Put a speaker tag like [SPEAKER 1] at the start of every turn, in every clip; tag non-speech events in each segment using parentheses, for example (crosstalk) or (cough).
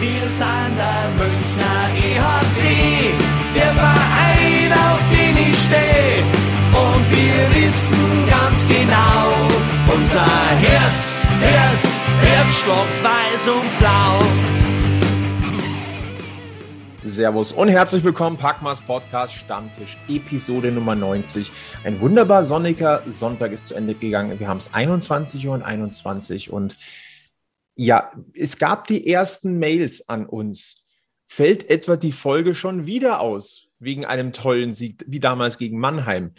[SPEAKER 1] Wir sind der Münchner EHC, der Verein, auf den ich stehe. Und wir wissen ganz genau, unser Herz, Herz, Herzstock weiß und blau.
[SPEAKER 2] Servus und herzlich willkommen, Packmas Podcast Stammtisch, Episode Nummer 90. Ein wunderbar sonniger Sonntag ist zu Ende gegangen. Wir haben es 21 Uhr und 21 und ja, es gab die ersten Mails an uns. Fällt etwa die Folge schon wieder aus wegen einem tollen Sieg wie damals gegen Mannheim?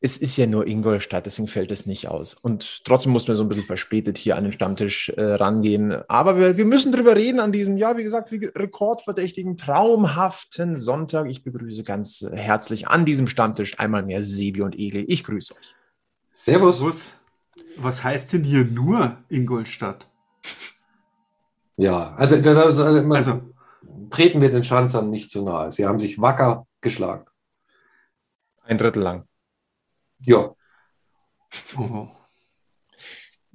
[SPEAKER 2] Es ist ja nur Ingolstadt, deswegen fällt es nicht aus. Und trotzdem muss man so ein bisschen verspätet hier an den Stammtisch äh, rangehen. Aber wir, wir müssen drüber reden an diesem, ja, wie gesagt, wie rekordverdächtigen, traumhaften Sonntag. Ich begrüße ganz herzlich an diesem Stammtisch einmal mehr Sebi und Egel. Ich grüße euch.
[SPEAKER 3] Servus. Servus. Was heißt denn hier nur Ingolstadt?
[SPEAKER 4] Ja, also, das, also, also treten wir den Schanzern nicht zu nahe. Sie haben sich wacker geschlagen.
[SPEAKER 2] Ein Drittel lang.
[SPEAKER 4] Ja.
[SPEAKER 2] Oh.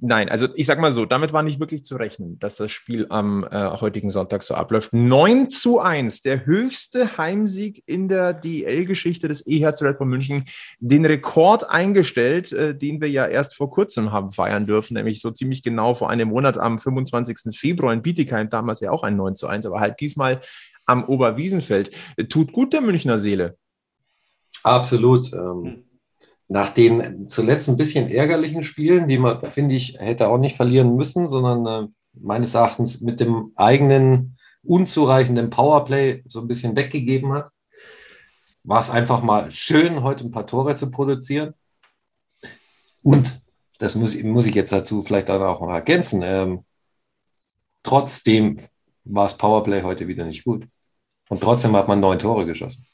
[SPEAKER 2] Nein, also ich sag mal so, damit war nicht wirklich zu rechnen, dass das Spiel am äh, heutigen Sonntag so abläuft. 9 zu 1, der höchste Heimsieg in der DL-Geschichte des EHC Red Bull München, den Rekord eingestellt, äh, den wir ja erst vor kurzem haben feiern dürfen, nämlich so ziemlich genau vor einem Monat am 25. Februar in Bietigheim, damals ja auch ein 9 zu 1, aber halt diesmal am Oberwiesenfeld. Tut gut der Münchner Seele.
[SPEAKER 4] Absolut. Ähm nach den zuletzt ein bisschen ärgerlichen Spielen, die man, finde ich, hätte auch nicht verlieren müssen, sondern äh, meines Erachtens mit dem eigenen unzureichenden Powerplay so ein bisschen weggegeben hat, war es einfach mal schön, heute ein paar Tore zu produzieren. Und das muss, muss ich jetzt dazu vielleicht auch noch ergänzen. Ähm, trotzdem war das Powerplay heute wieder nicht gut. Und trotzdem hat man neun Tore geschossen.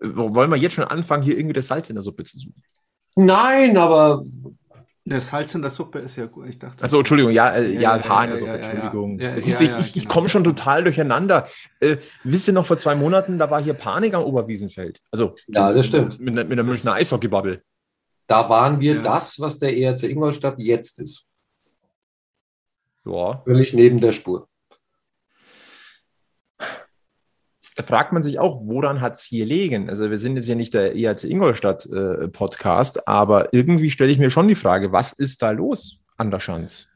[SPEAKER 2] Wollen wir jetzt schon anfangen, hier irgendwie das Salz in der Suppe zu suchen?
[SPEAKER 4] Nein, aber.
[SPEAKER 3] Der Salz in der Suppe ist ja gut, ich dachte.
[SPEAKER 2] Achso, Entschuldigung, ja, äh, ja, ja, Haar in der Suppe, Entschuldigung. Ja, ich, ich, ich komme schon total durcheinander. Äh, wisst ihr noch, vor zwei Monaten, da war hier Panik am Oberwiesenfeld. Also,
[SPEAKER 4] ja, das stimmt.
[SPEAKER 2] Mit, mit der Münchner Eishockeybubble.
[SPEAKER 4] Da waren wir das, was der ERC Ingolstadt jetzt ist.
[SPEAKER 2] Ja.
[SPEAKER 4] Völlig neben der Spur
[SPEAKER 2] da fragt man sich auch, woran hat es hier liegen? Also wir sind jetzt ja nicht der ERC Ingolstadt äh, Podcast, aber irgendwie stelle ich mir schon die Frage, was ist da los an der Schanz?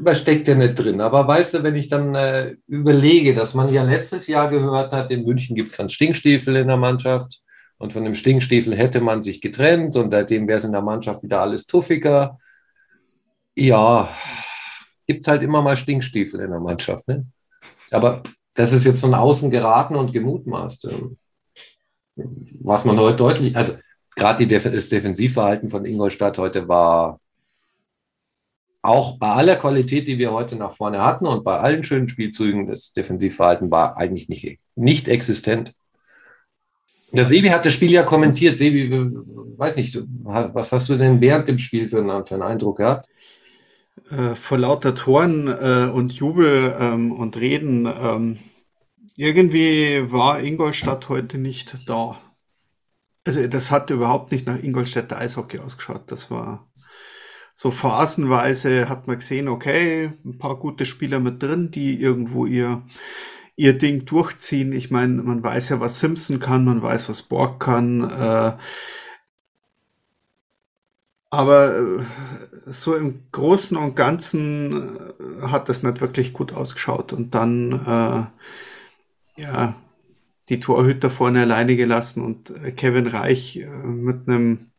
[SPEAKER 4] was steckt ja nicht drin? Aber weißt du, wenn ich dann äh, überlege, dass man ja letztes Jahr gehört hat, in München gibt es dann Stinkstiefel in der Mannschaft und von dem Stinkstiefel hätte man sich getrennt und seitdem wäre es in der Mannschaft wieder alles tuffiger. Ja, gibt halt immer mal Stinkstiefel in der Mannschaft. Ne? Aber das ist jetzt von außen geraten und gemutmaßt. Ähm, was man heute deutlich, also gerade das Defensivverhalten von Ingolstadt heute war auch bei aller Qualität, die wir heute nach vorne hatten und bei allen schönen Spielzügen, das Defensivverhalten war eigentlich nicht, nicht existent. Der Sebi hat das Spiel ja kommentiert. Sebi, weiß nicht, was hast du denn während dem Spiel für einen, für einen Eindruck gehabt?
[SPEAKER 3] Äh, vor lauter Toren äh, und Jubel ähm, und Reden ähm, irgendwie war Ingolstadt heute nicht da. Also das hat überhaupt nicht nach Ingolstädter Eishockey ausgeschaut. Das war so phasenweise hat man gesehen, okay, ein paar gute Spieler mit drin, die irgendwo ihr ihr Ding durchziehen. Ich meine, man weiß ja, was Simpson kann, man weiß, was Borg kann. Äh, aber äh, so im Großen und Ganzen äh, hat das nicht wirklich gut ausgeschaut. Und dann äh, ja, die Torhüter vorne alleine gelassen und äh, Kevin Reich mit einem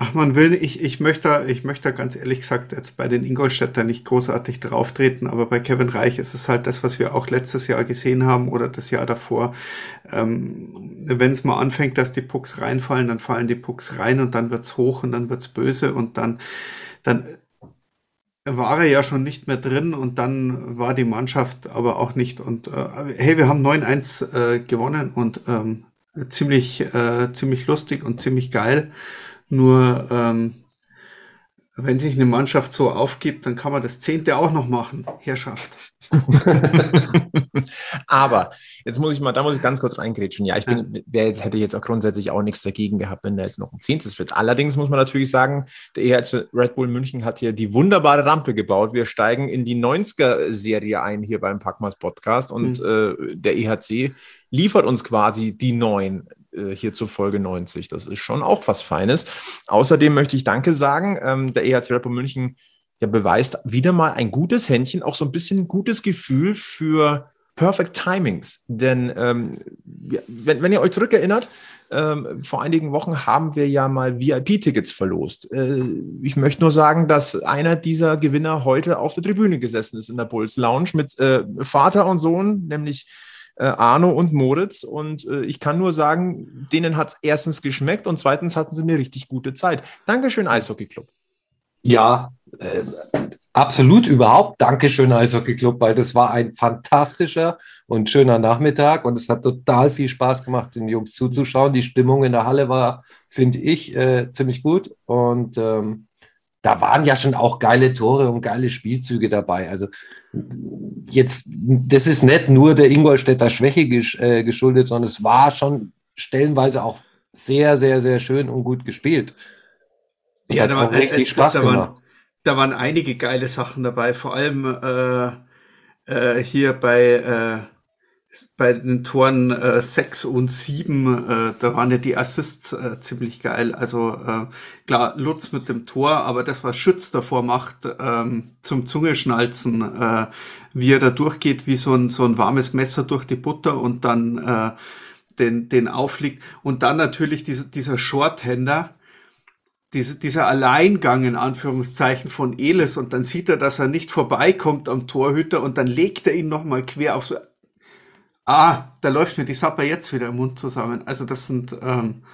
[SPEAKER 3] Ach, man will, ich, ich möchte, ich möchte ganz ehrlich gesagt jetzt bei den Ingolstädter nicht großartig drauftreten, aber bei Kevin Reich ist es halt das, was wir auch letztes Jahr gesehen haben oder das Jahr davor. Ähm, Wenn es mal anfängt, dass die Pucks reinfallen, dann fallen die Pucks rein und dann wird's hoch und dann wird's böse und dann, dann war er ja schon nicht mehr drin und dann war die Mannschaft aber auch nicht. Und äh, hey, wir haben 9-1 äh, gewonnen und ähm, ziemlich, äh, ziemlich lustig und ziemlich geil. Nur ähm, Wenn sich eine Mannschaft so aufgibt, dann kann man das Zehnte auch noch machen, Herrschaft. (laughs)
[SPEAKER 2] Aber jetzt muss ich mal, da muss ich ganz kurz reingrätschen. Ja, ich bin, wer jetzt, hätte jetzt auch grundsätzlich auch nichts dagegen gehabt, wenn da jetzt noch ein Zehntes wird. Allerdings muss man natürlich sagen, der EHC Red Bull München hat hier die wunderbare Rampe gebaut. Wir steigen in die 90er-Serie ein hier beim Packmas Podcast und mhm. äh, der EHC liefert uns quasi die neuen äh, hier zur Folge 90. Das ist schon auch was Feines. Außerdem möchte ich Danke sagen. Ähm, der EHC Rapper München ja, beweist wieder mal ein gutes Händchen, auch so ein bisschen gutes Gefühl für Perfect Timings. Denn ähm, wenn, wenn ihr euch zurückerinnert, ähm, vor einigen Wochen haben wir ja mal VIP-Tickets verlost. Äh, ich möchte nur sagen, dass einer dieser Gewinner heute auf der Tribüne gesessen ist in der Bulls Lounge mit äh, Vater und Sohn, nämlich Arno und Moritz. Und äh, ich kann nur sagen, denen hat es erstens geschmeckt und zweitens hatten sie eine richtig gute Zeit. Dankeschön, Eishockey Club.
[SPEAKER 4] Ja, äh, absolut überhaupt. Dankeschön, Eishockey Club, weil das war ein fantastischer und schöner Nachmittag und es hat total viel Spaß gemacht, den Jungs zuzuschauen. Die Stimmung in der Halle war, finde ich, äh, ziemlich gut und ähm, da waren ja schon auch geile Tore und geile Spielzüge dabei. Also jetzt, das ist nicht nur der Ingolstädter Schwäche äh, geschuldet, sondern es war schon stellenweise auch sehr, sehr, sehr schön und gut gespielt.
[SPEAKER 3] Und ja, da war richtig äh, Spaß da. Waren, da waren einige geile Sachen dabei, vor allem äh, äh, hier bei äh, bei den Toren äh, 6 und 7, äh, da waren ja die Assists äh, ziemlich geil. Also äh, klar, Lutz mit dem Tor, aber das, was Schütz davor macht, ähm, zum Zungeschnalzen, äh, wie er da durchgeht, wie so ein, so ein warmes Messer durch die Butter und dann äh, den, den aufliegt. Und dann natürlich diese, dieser Shorthänder, diese, dieser Alleingang in Anführungszeichen von Elis und dann sieht er, dass er nicht vorbeikommt am Torhüter und dann legt er ihn nochmal quer auf so Ah, da läuft mir die Sapper jetzt wieder im Mund zusammen. Also das sind ähm,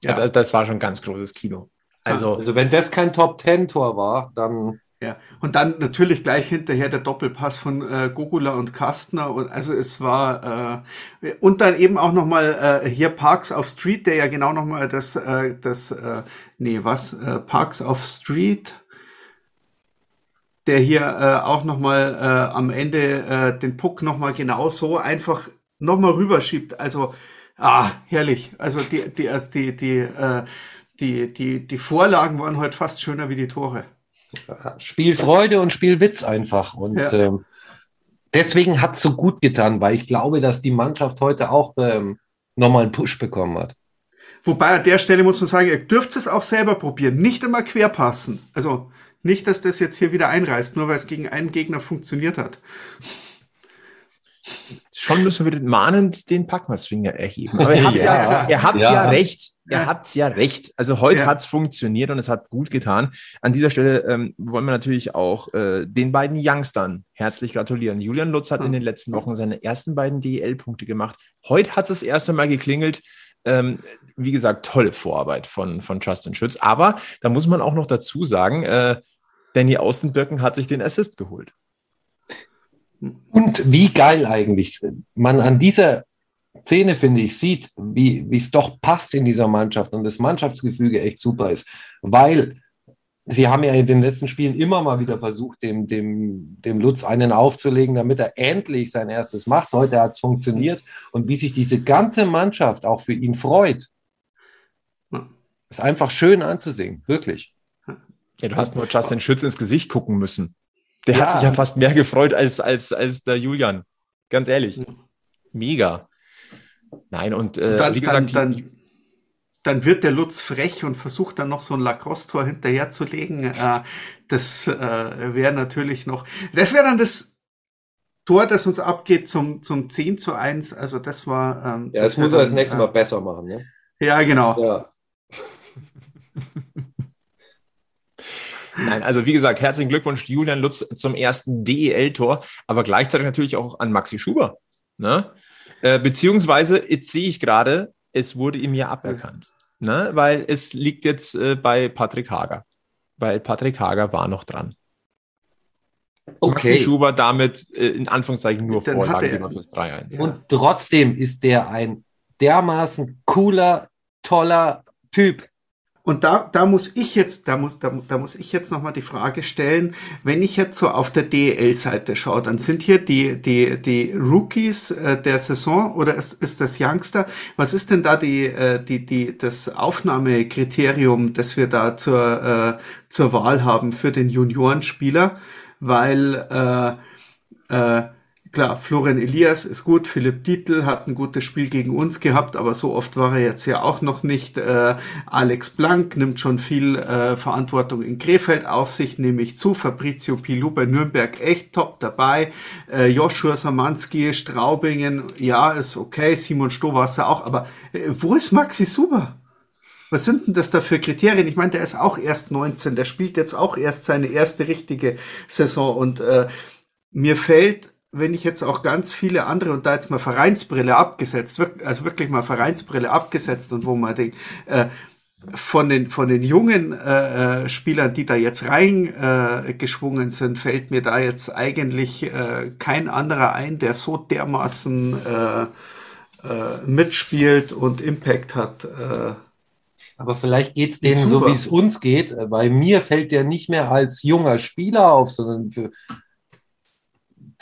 [SPEAKER 2] ja, ja das, das, war schon ganz großes Kino.
[SPEAKER 4] Also, also wenn das kein Top Ten Tor war, dann
[SPEAKER 3] ja, und dann natürlich gleich hinterher der Doppelpass von äh, Gogula und Kastner. Und also es war äh, und dann eben auch nochmal äh, hier Parks auf Street, der ja genau nochmal das, äh, das, äh, nee, was, äh, Parks auf Street, der hier äh, auch nochmal äh, am Ende äh, den Puck nochmal genau so einfach nochmal rüberschiebt. Also, ah, herrlich. Also die, die, also die, die, äh, die, die, die Vorlagen waren heute fast schöner wie die Tore.
[SPEAKER 4] Spielfreude und Spielwitz einfach. Und ja. ähm, deswegen hat es so gut getan, weil ich glaube, dass die Mannschaft heute auch ähm, nochmal einen Push bekommen hat.
[SPEAKER 3] Wobei an der Stelle muss man sagen, ihr dürft es auch selber probieren, nicht immer querpassen. Also nicht, dass das jetzt hier wieder einreißt, nur weil es gegen einen Gegner funktioniert hat.
[SPEAKER 2] Schon müssen wir mahnend den Packmasfinger erheben. Aber (laughs) ihr habt ja, ja, ihr habt ja. ja recht. Ihr ja. habt ja recht. Also heute ja. hat es funktioniert und es hat gut getan. An dieser Stelle ähm, wollen wir natürlich auch äh, den beiden Youngstern herzlich gratulieren. Julian Lutz hat in den letzten Wochen seine ersten beiden DEL-Punkte gemacht. Heute hat es das erste Mal geklingelt. Ähm, wie gesagt, tolle Vorarbeit von, von Justin Schütz. Aber da muss man auch noch dazu sagen, äh, Danny Außenbirken hat sich den Assist geholt.
[SPEAKER 4] Und wie geil eigentlich man an dieser Szene, finde ich, sieht, wie es doch passt in dieser Mannschaft und das Mannschaftsgefüge echt super ist. Weil sie haben ja in den letzten Spielen immer mal wieder versucht, dem, dem, dem Lutz einen aufzulegen, damit er endlich sein erstes macht. Heute hat es funktioniert. Und wie sich diese ganze Mannschaft auch für ihn freut, ist einfach schön anzusehen, wirklich.
[SPEAKER 2] Ja, du hast nur Justin Schütz ins Gesicht gucken müssen. Der ja. hat sich ja fast mehr gefreut als, als, als der Julian. Ganz ehrlich. Mega. Nein, und, äh,
[SPEAKER 3] dann, wie gesagt, dann, dann, dann, wird der Lutz frech und versucht dann noch so ein Lacrosse-Tor hinterherzulegen. Äh, das äh, wäre natürlich noch. Das wäre dann das Tor, das uns abgeht zum, zum 10 zu 1. Also das war.
[SPEAKER 4] Ähm, ja,
[SPEAKER 3] das,
[SPEAKER 4] das muss er das nächste Mal äh, besser machen, ne?
[SPEAKER 3] Ja, genau. Ja. (laughs)
[SPEAKER 2] Nein, also wie gesagt, herzlichen Glückwunsch Julian Lutz zum ersten DEL-Tor, aber gleichzeitig natürlich auch an Maxi Schuber. Ne? Äh, beziehungsweise, jetzt sehe ich gerade, es wurde ihm ja aberkannt. Ne? Weil es liegt jetzt äh, bei Patrick Hager. Weil Patrick Hager war noch dran. Okay. Maxi Schuber damit äh, in Anführungszeichen nur Vorlagengeber fürs 3-1.
[SPEAKER 4] Und trotzdem ist der ein dermaßen cooler, toller Typ.
[SPEAKER 3] Und da, da muss ich jetzt, da muss, da, da muss ich jetzt nochmal die Frage stellen, wenn ich jetzt so auf der DEL-Seite schaue, dann sind hier die, die, die Rookies äh, der Saison oder ist, ist das Youngster? Was ist denn da die, äh, die, die, das Aufnahmekriterium, das wir da zur, äh, zur Wahl haben für den Juniorenspieler? Weil, äh, äh, Klar, Florian Elias ist gut, Philipp Dietl hat ein gutes Spiel gegen uns gehabt, aber so oft war er jetzt ja auch noch nicht. Äh, Alex Blank nimmt schon viel äh, Verantwortung in Krefeld auf sich, nehme ich zu. Fabrizio Pilou bei Nürnberg echt top dabei. Äh, Joshua Samanski, Straubingen, ja, ist okay. Simon Stowasser auch, aber äh, wo ist Maxi Suber? Was sind denn das da für Kriterien? Ich meine, der ist auch erst 19, der spielt jetzt auch erst seine erste richtige Saison und äh, mir fällt wenn ich jetzt auch ganz viele andere und da jetzt mal Vereinsbrille abgesetzt, also wirklich mal Vereinsbrille abgesetzt und wo man den, äh, von den von den jungen äh, äh, Spielern, die da jetzt reingeschwungen äh, sind, fällt mir da jetzt eigentlich äh, kein anderer ein, der so dermaßen äh, äh, mitspielt und Impact hat. Äh,
[SPEAKER 4] aber vielleicht geht es denen so, wie es uns geht. Bei mir fällt der nicht mehr als junger Spieler auf, sondern für,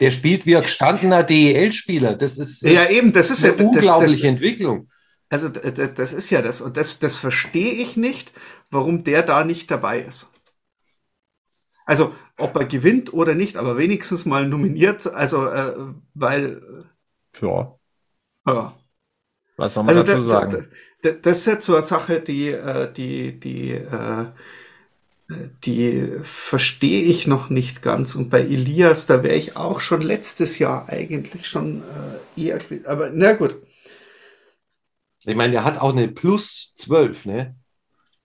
[SPEAKER 4] der spielt wie ein gestandener DEL-Spieler. Das ist
[SPEAKER 3] ja eben, das ist eine
[SPEAKER 4] ja, unglaubliche das, das, Entwicklung.
[SPEAKER 3] Also das, das, ist ja das und das, das verstehe ich nicht, warum der da nicht dabei ist. Also ob er gewinnt oder nicht, aber wenigstens mal nominiert. Also äh, weil
[SPEAKER 2] ja.
[SPEAKER 3] ja.
[SPEAKER 2] Was soll man also dazu sagen?
[SPEAKER 3] Das ist jetzt so eine Sache, die, äh, die, die äh, die verstehe ich noch nicht ganz. Und bei Elias, da wäre ich auch schon letztes Jahr eigentlich schon äh, eher. Aber na gut.
[SPEAKER 4] Ich meine, der hat auch eine Plus 12, ne?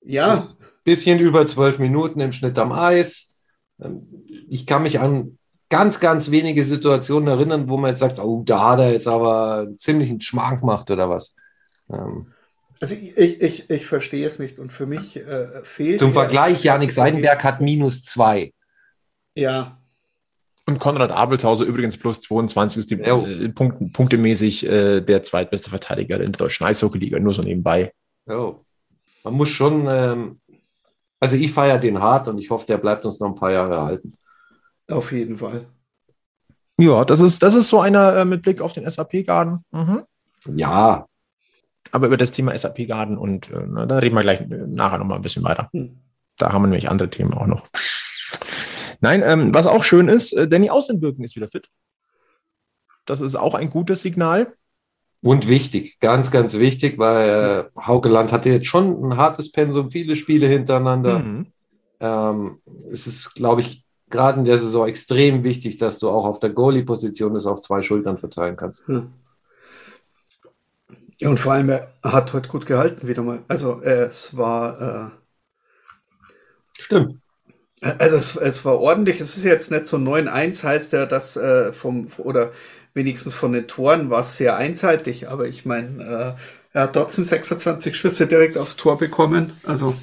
[SPEAKER 3] Ja.
[SPEAKER 4] Bis, bisschen über 12 Minuten im Schnitt am Eis. Ähm, ich kann mich an ganz, ganz wenige Situationen erinnern, wo man jetzt sagt, oh, da hat er jetzt aber ziemlich einen Schmank gemacht oder was. Ähm,
[SPEAKER 3] also ich, ich, ich verstehe es nicht und für mich äh, fehlt.
[SPEAKER 4] Zum Vergleich, Janik Seidenberg hat minus zwei.
[SPEAKER 3] Ja.
[SPEAKER 2] Und Konrad Abelshauser übrigens plus 22 ist die äh, Punkt, punktemäßig äh, der zweitbeste Verteidiger in der deutschen Eishockey-Liga, nur so nebenbei.
[SPEAKER 4] Jo. Man muss schon, ähm, also ich feiere den hart und ich hoffe, der bleibt uns noch ein paar Jahre erhalten.
[SPEAKER 3] Auf jeden Fall.
[SPEAKER 2] Ja, das ist, das ist so einer äh, mit Blick auf den SAP-Garden.
[SPEAKER 4] Mhm. Ja,
[SPEAKER 2] aber über das Thema SAP Garden und äh, da reden wir gleich nachher nochmal ein bisschen weiter. Hm. Da haben wir nämlich andere Themen auch noch. Nein, ähm, was auch schön ist, äh, Danny Außenbirken ist wieder fit. Das ist auch ein gutes Signal.
[SPEAKER 4] Und wichtig, ganz, ganz wichtig, weil äh, Haukeland hatte jetzt schon ein hartes Pensum, viele Spiele hintereinander. Mhm. Ähm, es ist, glaube ich, gerade in der Saison extrem wichtig, dass du auch auf der Goalie-Position das auf zwei Schultern verteilen kannst. Mhm.
[SPEAKER 3] Ja, und vor allem, er hat heute gut gehalten wieder mal. Also äh, es war.
[SPEAKER 4] Äh, Stimmt.
[SPEAKER 3] Also es, es war ordentlich. Es ist jetzt nicht so 9-1, heißt ja, dass äh, vom, oder wenigstens von den Toren war es sehr einseitig, aber ich meine, äh, er hat trotzdem 26 Schüsse direkt aufs Tor bekommen. Also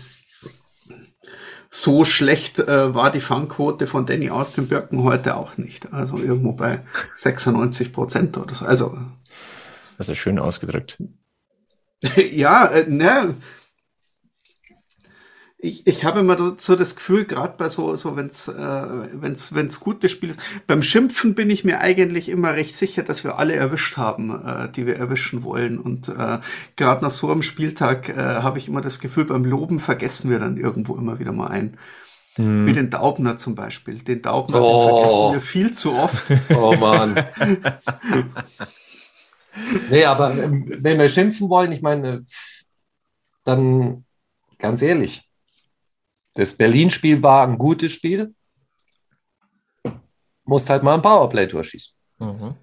[SPEAKER 3] so schlecht äh, war die Fangquote von Danny aus den Birken heute auch nicht. Also irgendwo bei 96 Prozent oder so. Also
[SPEAKER 2] das ist schön ausgedrückt. (laughs)
[SPEAKER 3] ja, äh, ne. Ich, ich habe immer so das Gefühl, gerade bei so, so wenn es äh, wenn's, wenn's gute Spiele ist, beim Schimpfen bin ich mir eigentlich immer recht sicher, dass wir alle erwischt haben, äh, die wir erwischen wollen. Und äh, gerade nach so einem Spieltag äh, habe ich immer das Gefühl, beim Loben vergessen wir dann irgendwo immer wieder mal ein. Hm. Wie den Daubner zum Beispiel. Den Daubner oh. den vergessen wir viel zu oft.
[SPEAKER 4] Oh Mann. (laughs) nee, aber ähm, wenn wir schimpfen wollen, ich meine, dann ganz ehrlich, das Berlin-Spiel war ein gutes Spiel. Musst halt mal ein Powerplay-Tor schießen. Mhm.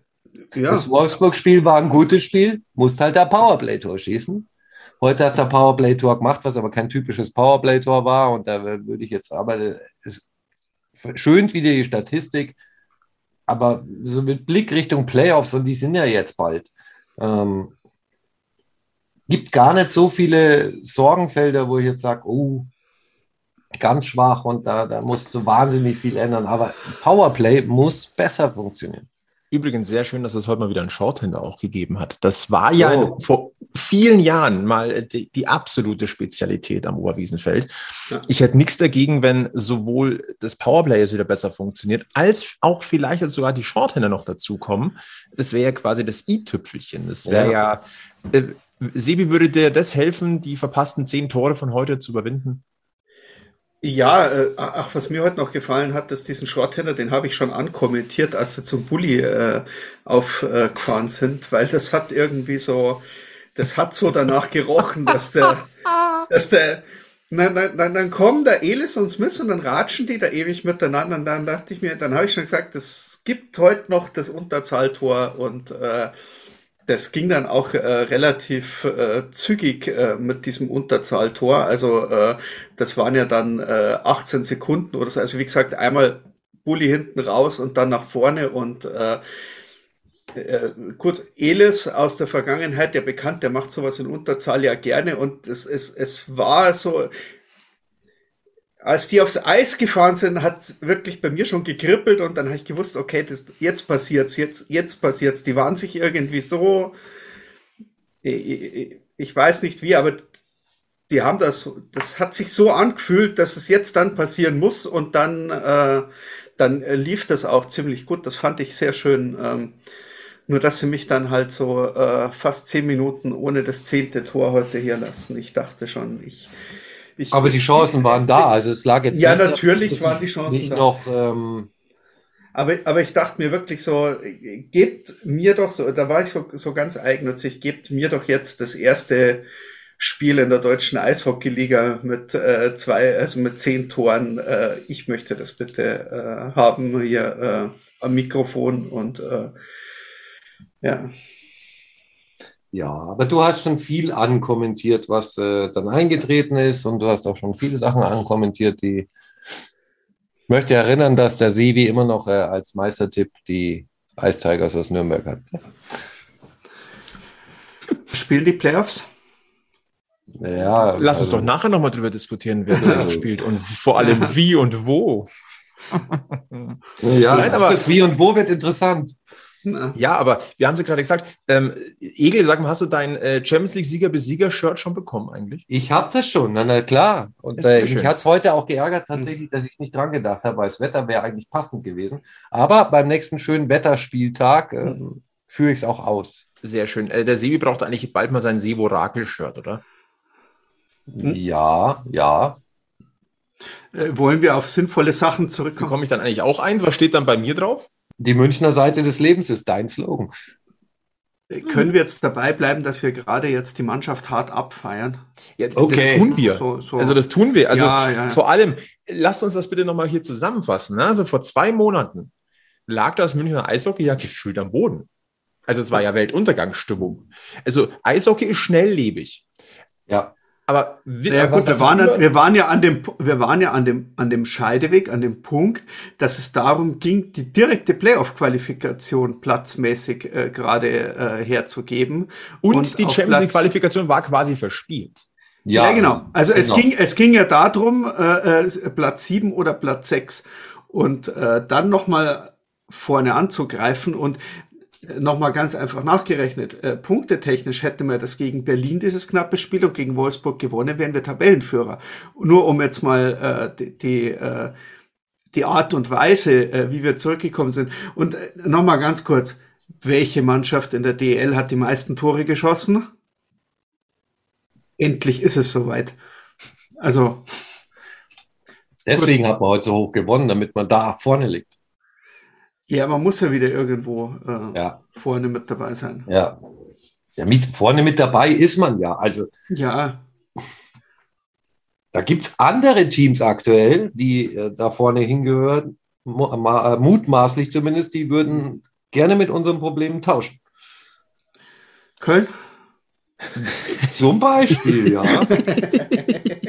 [SPEAKER 4] Ja. Das Wolfsburg-Spiel war ein gutes Spiel, musst halt ein Powerplay-Tor schießen. Heute hast du ein Powerplay-Tor gemacht, was aber kein typisches Powerplay-Tor war. Und da würde ich jetzt, aber es schönt wieder die Statistik. Aber so mit Blick Richtung Playoffs, und die sind ja jetzt bald, ähm, gibt gar nicht so viele Sorgenfelder, wo ich jetzt sage, oh, ganz schwach und da, da musst du wahnsinnig viel ändern. Aber Powerplay muss besser funktionieren.
[SPEAKER 2] Übrigens sehr schön, dass es heute mal wieder einen Shorthander auch gegeben hat. Das war ja oh. vor, vielen Jahren mal die, die absolute Spezialität am Oberwiesenfeld.
[SPEAKER 3] Ja.
[SPEAKER 2] Ich hätte nichts dagegen, wenn sowohl das Powerplay jetzt wieder besser funktioniert, als auch vielleicht sogar die Shorthänder noch dazukommen. Das wäre ja quasi das i-Tüpfelchen. Das wäre ja, ja äh, Sebi, würde dir das helfen, die verpassten zehn Tore von heute zu überwinden?
[SPEAKER 3] Ja, äh, ach, was mir heute noch gefallen hat, dass diesen Shorthänder, den habe ich schon ankommentiert, als sie zum Bulli äh, aufgefahren äh, sind, weil das hat irgendwie so, das hat so danach gerochen, dass der, (laughs) dass der, dann, dann, dann kommen da Elis und Smith und dann ratschen die da ewig miteinander und dann dachte ich mir, dann habe ich schon gesagt, es gibt heute noch das Unterzahltor und äh, das ging dann auch äh, relativ äh, zügig äh, mit diesem Unterzahltor. Also äh, das waren ja dann äh, 18 Sekunden oder so. Also wie gesagt, einmal Bulli hinten raus und dann nach vorne und äh, äh, gut, Elis aus der Vergangenheit, der bekannt, der macht sowas in Unterzahl ja gerne und es, es, es war so, als die aufs Eis gefahren sind, hat wirklich bei mir schon gekribbelt und dann habe ich gewusst, okay, das, jetzt passiert's, jetzt, jetzt passiert's. Die waren sich irgendwie so, ich, ich weiß nicht wie, aber die haben das, das hat sich so angefühlt, dass es jetzt dann passieren muss und dann, äh, dann lief das auch ziemlich gut. Das fand ich sehr schön. Ähm, nur dass sie mich dann halt so äh, fast zehn Minuten ohne das zehnte Tor heute hier lassen. Ich dachte schon, ich,
[SPEAKER 4] ich, aber die Chancen waren da, also es lag jetzt.
[SPEAKER 3] Ja, natürlich waren die Chancen
[SPEAKER 4] nicht da. Noch, ähm
[SPEAKER 3] aber, aber ich dachte mir wirklich so, gebt mir doch so, da war ich so, so ganz eigennützig, gebt mir doch jetzt das erste Spiel in der deutschen Eishockeyliga mit äh, zwei, also mit zehn Toren. Äh, ich möchte das bitte äh, haben hier äh, am Mikrofon und äh, ja.
[SPEAKER 4] Ja, aber du hast schon viel ankommentiert, was äh, dann eingetreten ist und du hast auch schon viele Sachen ankommentiert, die ich möchte erinnern, dass der Sevi immer noch äh, als Meistertipp die Ice Tigers aus Nürnberg hat.
[SPEAKER 3] Spielen die Playoffs?
[SPEAKER 2] Ja. Lass also, uns doch nachher nochmal drüber diskutieren, wer da spielt und vor allem wie und wo.
[SPEAKER 4] ja, Nein, aber das Wie und Wo wird interessant.
[SPEAKER 2] Ja, aber wir haben sie gerade gesagt. Ähm, Egel, sag mal, hast du dein äh, Champions League Sieger Besieger Shirt schon bekommen eigentlich?
[SPEAKER 4] Ich habe das schon, na, na klar. Und äh, ich hatte es heute auch geärgert tatsächlich, dass ich nicht dran gedacht habe, weil das Wetter wäre eigentlich passend gewesen. Aber beim nächsten schönen Wetterspieltag äh, mhm. führe ich es auch aus.
[SPEAKER 2] Sehr schön. Äh, der Sebi braucht eigentlich bald mal sein Sebo-Rakel-Shirt, oder?
[SPEAKER 4] Hm? Ja, ja.
[SPEAKER 3] Äh, wollen wir auf sinnvolle Sachen zurückkommen?
[SPEAKER 2] Bekomme ich dann eigentlich auch eins? Was steht dann bei mir drauf?
[SPEAKER 4] Die Münchner Seite des Lebens ist dein Slogan.
[SPEAKER 3] Können wir jetzt dabei bleiben, dass wir gerade jetzt die Mannschaft hart abfeiern?
[SPEAKER 2] Ja, okay. das tun wir. So, so. Also das tun wir. Also ja, ja. vor allem, lasst uns das bitte nochmal hier zusammenfassen. Ne? Also vor zwei Monaten lag das Münchner Eishockey ja gefühlt am Boden. Also es war ja Weltuntergangsstimmung. Also Eishockey ist schnelllebig.
[SPEAKER 3] Ja. Aber ja, gut, wir waren, ja, wir waren ja an dem, wir waren ja an dem, an dem Scheideweg, an dem Punkt, dass es darum ging, die direkte Playoff-Qualifikation platzmäßig äh, gerade äh, herzugeben.
[SPEAKER 2] Und, und die Champions League-Qualifikation war quasi verspielt.
[SPEAKER 3] Ja, ja genau. Also genau. es ging, es ging ja darum, äh, äh, Platz sieben oder Platz sechs und äh, dann nochmal vorne anzugreifen. Und nochmal ganz einfach nachgerechnet, äh, punktetechnisch hätte man das gegen Berlin dieses knappe Spiel und gegen Wolfsburg gewonnen, wären wir Tabellenführer. Nur um jetzt mal äh, die, die, äh, die Art und Weise, äh, wie wir zurückgekommen sind. Und äh, nochmal ganz kurz, welche Mannschaft in der DL hat die meisten Tore geschossen? Endlich ist es soweit. Also.
[SPEAKER 4] Deswegen hat man heute so hoch gewonnen, damit man da vorne liegt.
[SPEAKER 3] Ja, man muss ja wieder irgendwo äh, ja. vorne mit dabei sein.
[SPEAKER 4] Ja. Ja, mit, vorne mit dabei ist man ja. Also.
[SPEAKER 3] Ja.
[SPEAKER 4] Da gibt es andere Teams aktuell, die äh, da vorne hingehören, äh, mutmaßlich zumindest, die würden gerne mit unseren Problemen tauschen.
[SPEAKER 3] Köln?
[SPEAKER 4] Zum Beispiel, ja. (laughs)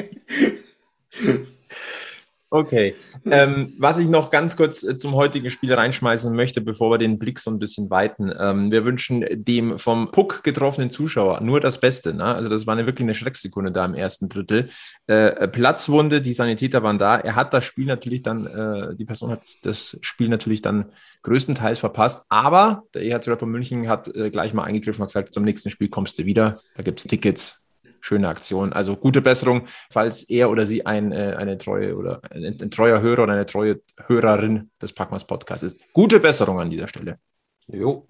[SPEAKER 2] Okay. Ähm, was ich noch ganz kurz äh, zum heutigen Spiel reinschmeißen möchte, bevor wir den Blick so ein bisschen weiten. Ähm, wir wünschen dem vom Puck getroffenen Zuschauer nur das Beste. Ne? Also das war eine wirklich eine Schrecksekunde da im ersten Drittel. Äh, Platzwunde, die Sanitäter waren da. Er hat das Spiel natürlich dann, äh, die Person hat das Spiel natürlich dann größtenteils verpasst. Aber der EHC Rapper München hat äh, gleich mal eingegriffen und gesagt, zum nächsten Spiel kommst du wieder. Da gibt es Tickets schöne Aktion. Also gute Besserung, falls er oder sie ein, äh, eine treue oder ein, ein, treuer Hörer oder eine treue Hörerin des Packmas Podcasts ist. Gute Besserung an dieser Stelle. Jo.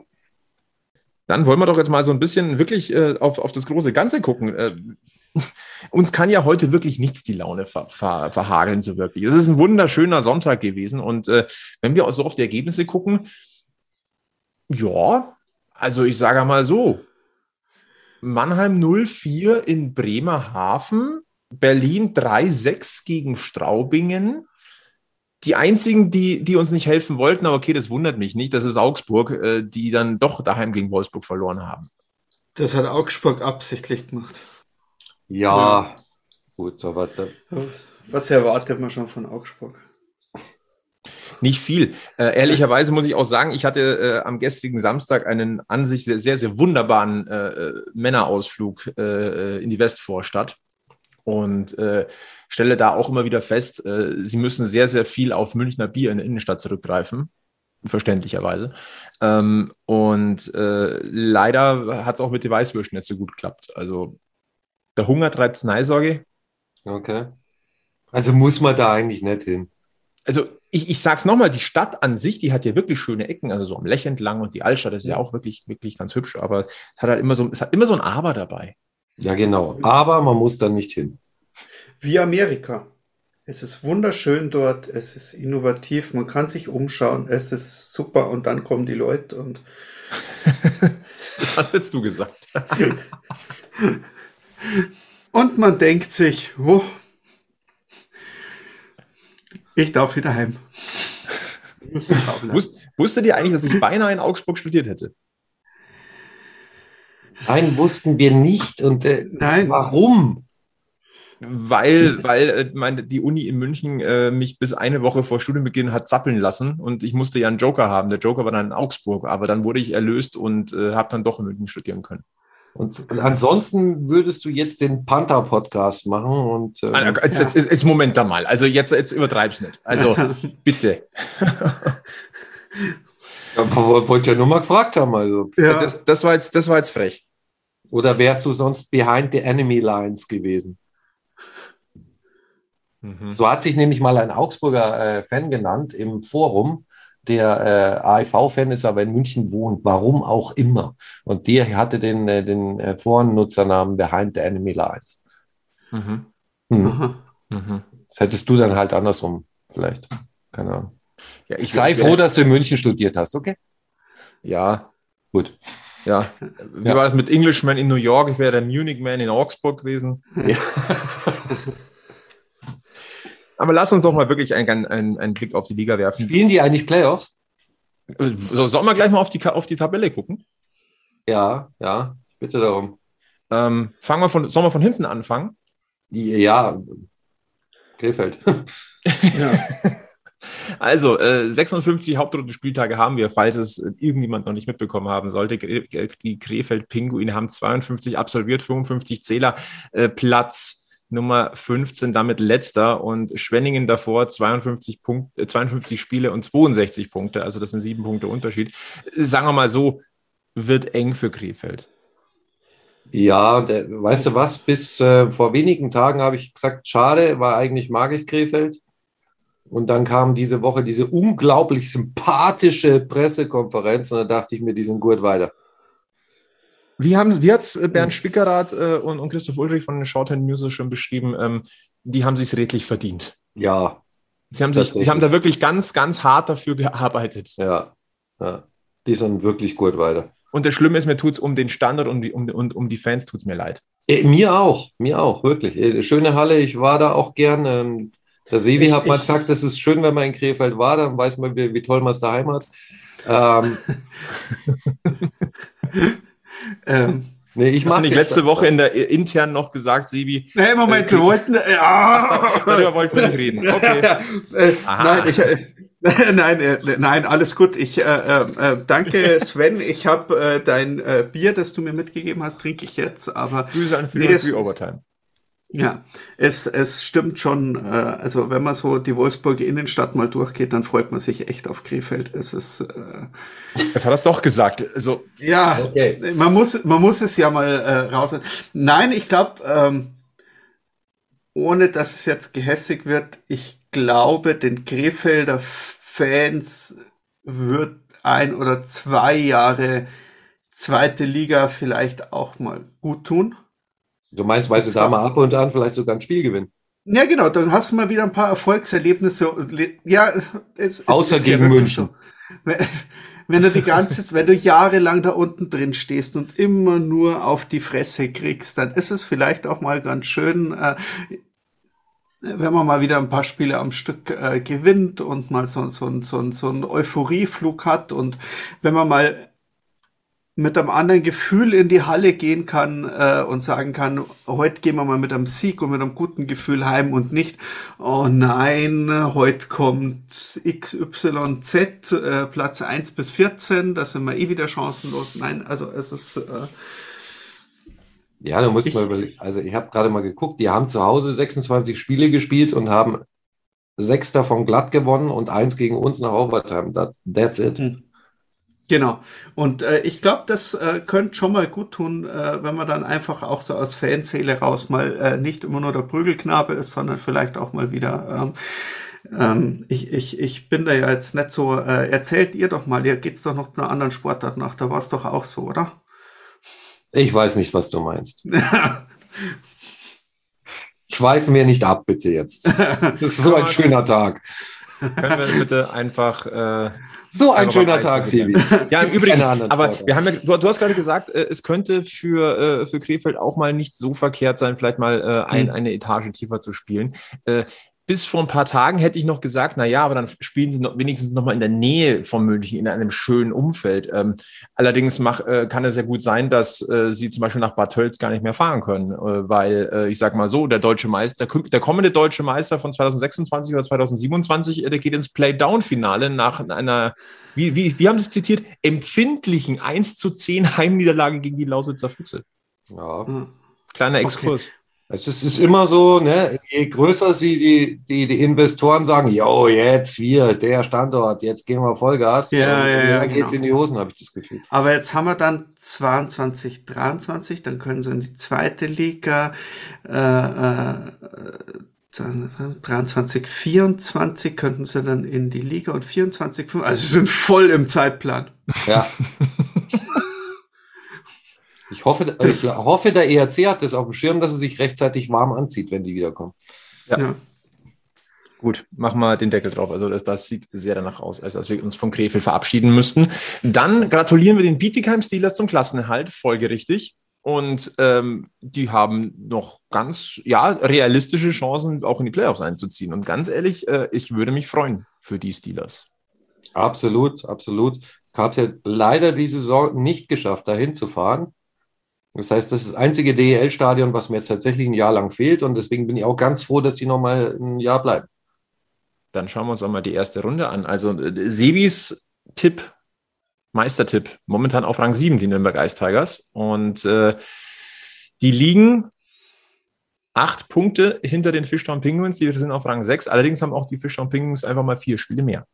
[SPEAKER 2] Dann wollen wir doch jetzt mal so ein bisschen wirklich äh, auf, auf das große Ganze gucken. Äh, (laughs) uns kann ja heute wirklich nichts die Laune ver, ver, verhageln, so wirklich. Es ist ein wunderschöner Sonntag gewesen. Und äh, wenn wir so auf die Ergebnisse gucken, ja, also ich sage mal so, Mannheim 04 in Bremerhaven, Berlin 3-6 gegen Straubingen. Die einzigen, die, die uns nicht helfen wollten, aber okay, das wundert mich nicht, das ist Augsburg, äh, die dann doch daheim gegen Wolfsburg verloren haben.
[SPEAKER 3] Das hat Augsburg absichtlich gemacht.
[SPEAKER 4] Ja, ja. gut, aber.
[SPEAKER 3] Was erwartet man schon von Augsburg?
[SPEAKER 2] Nicht viel. Äh, ehrlicherweise muss ich auch sagen, ich hatte äh, am gestrigen Samstag einen an sich sehr, sehr, sehr wunderbaren äh, äh Männerausflug äh, äh, in die Westvorstadt und stelle da auch immer wieder fest, sie müssen sehr, sehr viel auf Münchner Bier in der Innenstadt zurückgreifen verständlicherweise. Ähm, und äh, leider hat es auch mit den Weißwürsten nicht so gut geklappt. Also der Hunger treibt es Neisorge.
[SPEAKER 4] Okay. Also muss man da eigentlich nicht hin
[SPEAKER 2] also ich, ich sage es nochmal, die Stadt an sich, die hat ja wirklich schöne Ecken, also so am Lech entlang und die Altstadt ist ja auch wirklich, wirklich ganz hübsch, aber es hat halt immer so, es hat immer so ein Aber dabei.
[SPEAKER 4] Ja, genau. Aber man muss dann nicht hin.
[SPEAKER 3] Wie Amerika. Es ist wunderschön dort, es ist innovativ, man kann sich umschauen, es ist super und dann kommen die Leute und. (laughs)
[SPEAKER 2] das hast jetzt du gesagt. (laughs)
[SPEAKER 3] und man denkt sich, oh, ich darf wieder heim.
[SPEAKER 2] Wusst, wusstet ihr eigentlich, dass ich beinahe in Augsburg studiert hätte?
[SPEAKER 4] Nein, wussten wir nicht. Und äh, Nein. warum?
[SPEAKER 2] Weil, weil äh, meine, die Uni in München äh, mich bis eine Woche vor Studienbeginn hat zappeln lassen und ich musste ja einen Joker haben. Der Joker war dann in Augsburg, aber dann wurde ich erlöst und äh, habe dann doch in München studieren können.
[SPEAKER 4] Und ansonsten würdest du jetzt den Panther-Podcast machen und.
[SPEAKER 2] Ähm, ah, jetzt, ja. jetzt, jetzt, Moment da mal. Also jetzt, jetzt übertreib's nicht. Also bitte.
[SPEAKER 4] ja, wollte ja nur mal gefragt haben. Also.
[SPEAKER 2] Ja. Das, das, war jetzt, das war jetzt frech.
[SPEAKER 4] Oder wärst du sonst behind the enemy lines gewesen? Mhm. So hat sich nämlich mal ein Augsburger äh, Fan genannt im Forum der äh, AIV-Fan ist, aber in München wohnt, warum auch immer. Und der hatte den, äh, den äh, Forennutzernamen Behind the Enemy Lines. Mhm. Mhm. Mhm. Das hättest du dann halt andersrum, vielleicht. Keine Ahnung. Ja, ich sei froh, dass du in München studiert hast, okay?
[SPEAKER 2] Ja. Gut. Ja. Wie ja. war das mit Englishman in New York? Ich wäre der Munich Man in Augsburg gewesen. Ja. (laughs) Aber lass uns doch mal wirklich einen, einen, einen Blick auf die Liga werfen.
[SPEAKER 4] Spielen die eigentlich Playoffs?
[SPEAKER 2] So, sollen wir gleich mal auf die, auf die Tabelle gucken?
[SPEAKER 4] Ja, ja, bitte darum.
[SPEAKER 2] Ähm, fangen wir von, sollen wir von hinten anfangen?
[SPEAKER 4] Ja, Krefeld. ja. (laughs)
[SPEAKER 2] Also, äh, 56 Hauptrundenspieltage haben wir, falls es irgendjemand noch nicht mitbekommen haben sollte. Die Krefeld-Pinguine haben 52 absolviert, 55 Zähler, äh, Platz Nummer 15 damit letzter und Schwenningen davor 52, Punkt, 52 Spiele und 62 Punkte. Also das sind sieben Punkte Unterschied. Sagen wir mal so, wird eng für Krefeld.
[SPEAKER 4] Ja, der, weißt du was? Bis äh, vor wenigen Tagen habe ich gesagt, schade, war eigentlich mag ich Krefeld. Und dann kam diese Woche diese unglaublich sympathische Pressekonferenz und da dachte ich mir, die sind gut weiter.
[SPEAKER 2] Wie, haben, wie hat es äh, Bernd Spickerath äh, und, und Christoph Ulrich von den Shorthand News schon beschrieben? Ähm, die haben sich redlich verdient.
[SPEAKER 4] Ja.
[SPEAKER 2] Sie haben, sich, sie haben da wirklich ganz, ganz hart dafür gearbeitet.
[SPEAKER 4] Ja. ja. Die sind wirklich gut weiter.
[SPEAKER 2] Und das Schlimme ist, mir tut es um den Standard und um, um, um die Fans tut es mir leid.
[SPEAKER 4] Äh, mir auch, mir auch, wirklich. Äh, schöne Halle, ich war da auch gern. Ähm, der Sevi hat mal gesagt, es ist schön, wenn man in Krefeld war, dann weiß man, wie, wie toll man es daheim hat. Ähm, (laughs) (laughs)
[SPEAKER 3] ähm,
[SPEAKER 2] Nee, ich Hast du nicht letzte Woche in der intern noch gesagt, Sebi?
[SPEAKER 3] Nee, Moment, äh, wir wollten. Äh, (laughs) ah.
[SPEAKER 2] Darüber wollten wir nicht reden. Okay.
[SPEAKER 3] äh, nein, ich, äh, (laughs) nein, äh, nein, alles gut. Ich äh, äh, danke, Sven. Ich habe äh, dein äh, Bier, das du mir mitgegeben hast, trinke ich jetzt. Aber
[SPEAKER 2] Grüße an Free, nee, Overtime.
[SPEAKER 3] Ja, es, es stimmt schon. Äh, also wenn man so die Wolfsburger Innenstadt mal durchgeht, dann freut man sich echt auf Krefeld. Es ist. Äh,
[SPEAKER 2] das hat er doch gesagt. Also
[SPEAKER 3] ja, okay. man muss man muss es ja mal äh, raus. Nein, ich glaube, ähm, ohne dass es jetzt gehässig wird, ich glaube, den Krefelder Fans wird ein oder zwei Jahre zweite Liga vielleicht auch mal gut tun.
[SPEAKER 4] Du meinst, weil sie da mal ab und an vielleicht sogar ein Spiel gewinnen?
[SPEAKER 3] Ja, genau, dann hast du mal wieder ein paar Erfolgserlebnisse. Ja,
[SPEAKER 4] es, es Außer gegen ja München.
[SPEAKER 3] So. Wenn, du die ganze wenn du jahrelang da unten drin stehst und immer nur auf die Fresse kriegst, dann ist es vielleicht auch mal ganz schön, äh, wenn man mal wieder ein paar Spiele am Stück äh, gewinnt und mal so, so, so, so einen Euphorieflug hat und wenn man mal mit einem anderen Gefühl in die Halle gehen kann äh, und sagen kann, heute gehen wir mal mit einem Sieg und mit einem guten Gefühl heim und nicht, oh nein, heute kommt XYZ, äh, Platz 1 bis 14, da sind wir eh wieder chancenlos. Nein, also es ist... Äh,
[SPEAKER 4] ja, da muss ich mal überlegen. Also ich habe gerade mal geguckt, die haben zu Hause 26 Spiele gespielt und haben sechs davon glatt gewonnen und eins gegen uns nach Overtime. That, that's it. Hm.
[SPEAKER 3] Genau. Und äh, ich glaube, das äh, könnte schon mal gut tun, äh, wenn man dann einfach auch so aus Fanseele raus mal äh, nicht immer nur der Prügelknabe ist, sondern vielleicht auch mal wieder. Ähm, ähm, ich, ich, ich bin da ja jetzt nicht so. Äh, erzählt ihr doch mal, ihr geht's doch noch einer anderen Sportart nach. Da war es doch auch so, oder?
[SPEAKER 4] Ich weiß nicht, was du meinst. (laughs) Schweifen wir nicht ab, bitte jetzt. (laughs) Das ist so ein schöner Tag.
[SPEAKER 2] Können wir bitte einfach äh,
[SPEAKER 4] so ein schöner Tag, Sebi.
[SPEAKER 2] Ja, im Übrigen, aber wir haben ja, du, du hast gerade gesagt, äh, es könnte für, äh, für Krefeld auch mal nicht so verkehrt sein, vielleicht mal äh, ein, hm. eine Etage tiefer zu spielen. Äh, bis vor ein paar Tagen hätte ich noch gesagt, na ja, aber dann spielen sie noch, wenigstens noch mal in der Nähe von München, in einem schönen Umfeld. Ähm, allerdings mach, äh, kann es ja gut sein, dass äh, sie zum Beispiel nach Bad Tölz gar nicht mehr fahren können, äh, weil äh, ich sag mal so, der deutsche Meister, der kommende deutsche Meister von 2026 oder 2027, äh, der geht ins Playdown-Finale nach einer, wie, wie, wie haben Sie es zitiert, empfindlichen 1 zu 10 Heimniederlage gegen die Lausitzer Füchse. Ja. Kleiner Exkurs. Okay.
[SPEAKER 4] Also es ist immer so, ne, je größer sie die, die, die Investoren sagen, jo, jetzt wir, der Standort, jetzt gehen wir Vollgas,
[SPEAKER 3] ja, ja, ja,
[SPEAKER 4] dann geht's genau. in die Hosen, habe ich das Gefühl.
[SPEAKER 3] Aber jetzt haben wir dann 22, 23, dann können sie in die zweite Liga, äh, äh, 23, 24 könnten sie dann in die Liga und 24, 25, also sie sind voll im Zeitplan.
[SPEAKER 4] Ja. (laughs) Ich hoffe, das, ich hoffe, der ERC hat das auf dem Schirm, dass er sich rechtzeitig warm anzieht, wenn die wiederkommen.
[SPEAKER 2] Ja. ja. Gut, machen wir den Deckel drauf. Also das, das sieht sehr danach aus, als dass wir uns von Krefeld verabschieden müssten. Dann gratulieren wir den Bietigheim Steelers zum Klassenerhalt, folgerichtig. Und ähm, die haben noch ganz ja, realistische Chancen, auch in die Playoffs einzuziehen. Und ganz ehrlich, äh, ich würde mich freuen für die Steelers.
[SPEAKER 4] Absolut, absolut. Ich hatte leider diese Saison nicht geschafft, dahin zu fahren. Das heißt, das ist das einzige DEL-Stadion, was mir jetzt tatsächlich ein Jahr lang fehlt. Und deswegen bin ich auch ganz froh, dass die nochmal ein Jahr bleiben.
[SPEAKER 2] Dann schauen wir uns auch mal die erste Runde an. Also äh, Sebis Tipp, Meistertipp, momentan auf Rang 7, die Nürnberg Ice Tigers. Und äh, die liegen acht Punkte hinter den Fischtown Penguins, die sind auf Rang 6. Allerdings haben auch die Fischtown Penguins einfach mal vier Spiele mehr.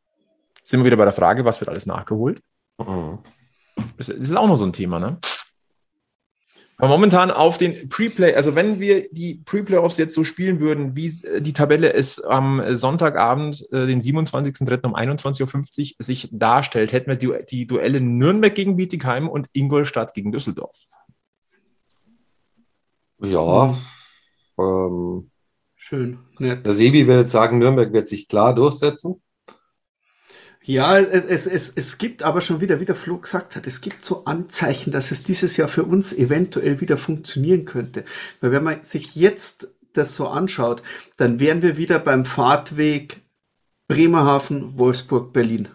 [SPEAKER 2] Sind wir wieder bei der Frage, was wird alles nachgeholt? Mhm. Das ist auch noch so ein Thema, ne? Aber momentan auf den Preplay, also wenn wir die Pre-Playoffs jetzt so spielen würden, wie äh, die Tabelle es am Sonntagabend, äh, den 27.03. um 21.50 Uhr sich darstellt, hätten wir die, die Duelle Nürnberg gegen Bietigheim und Ingolstadt gegen Düsseldorf.
[SPEAKER 4] Ja. Ähm,
[SPEAKER 3] Schön.
[SPEAKER 4] Nett. Der Sebi wird jetzt sagen, Nürnberg wird sich klar durchsetzen.
[SPEAKER 3] Ja, es, es, es, es gibt aber schon wieder, wie der Flo gesagt hat, es gibt so Anzeichen, dass es dieses Jahr für uns eventuell wieder funktionieren könnte. Weil wenn man sich jetzt das so anschaut, dann wären wir wieder beim Fahrtweg Bremerhaven, Wolfsburg, Berlin.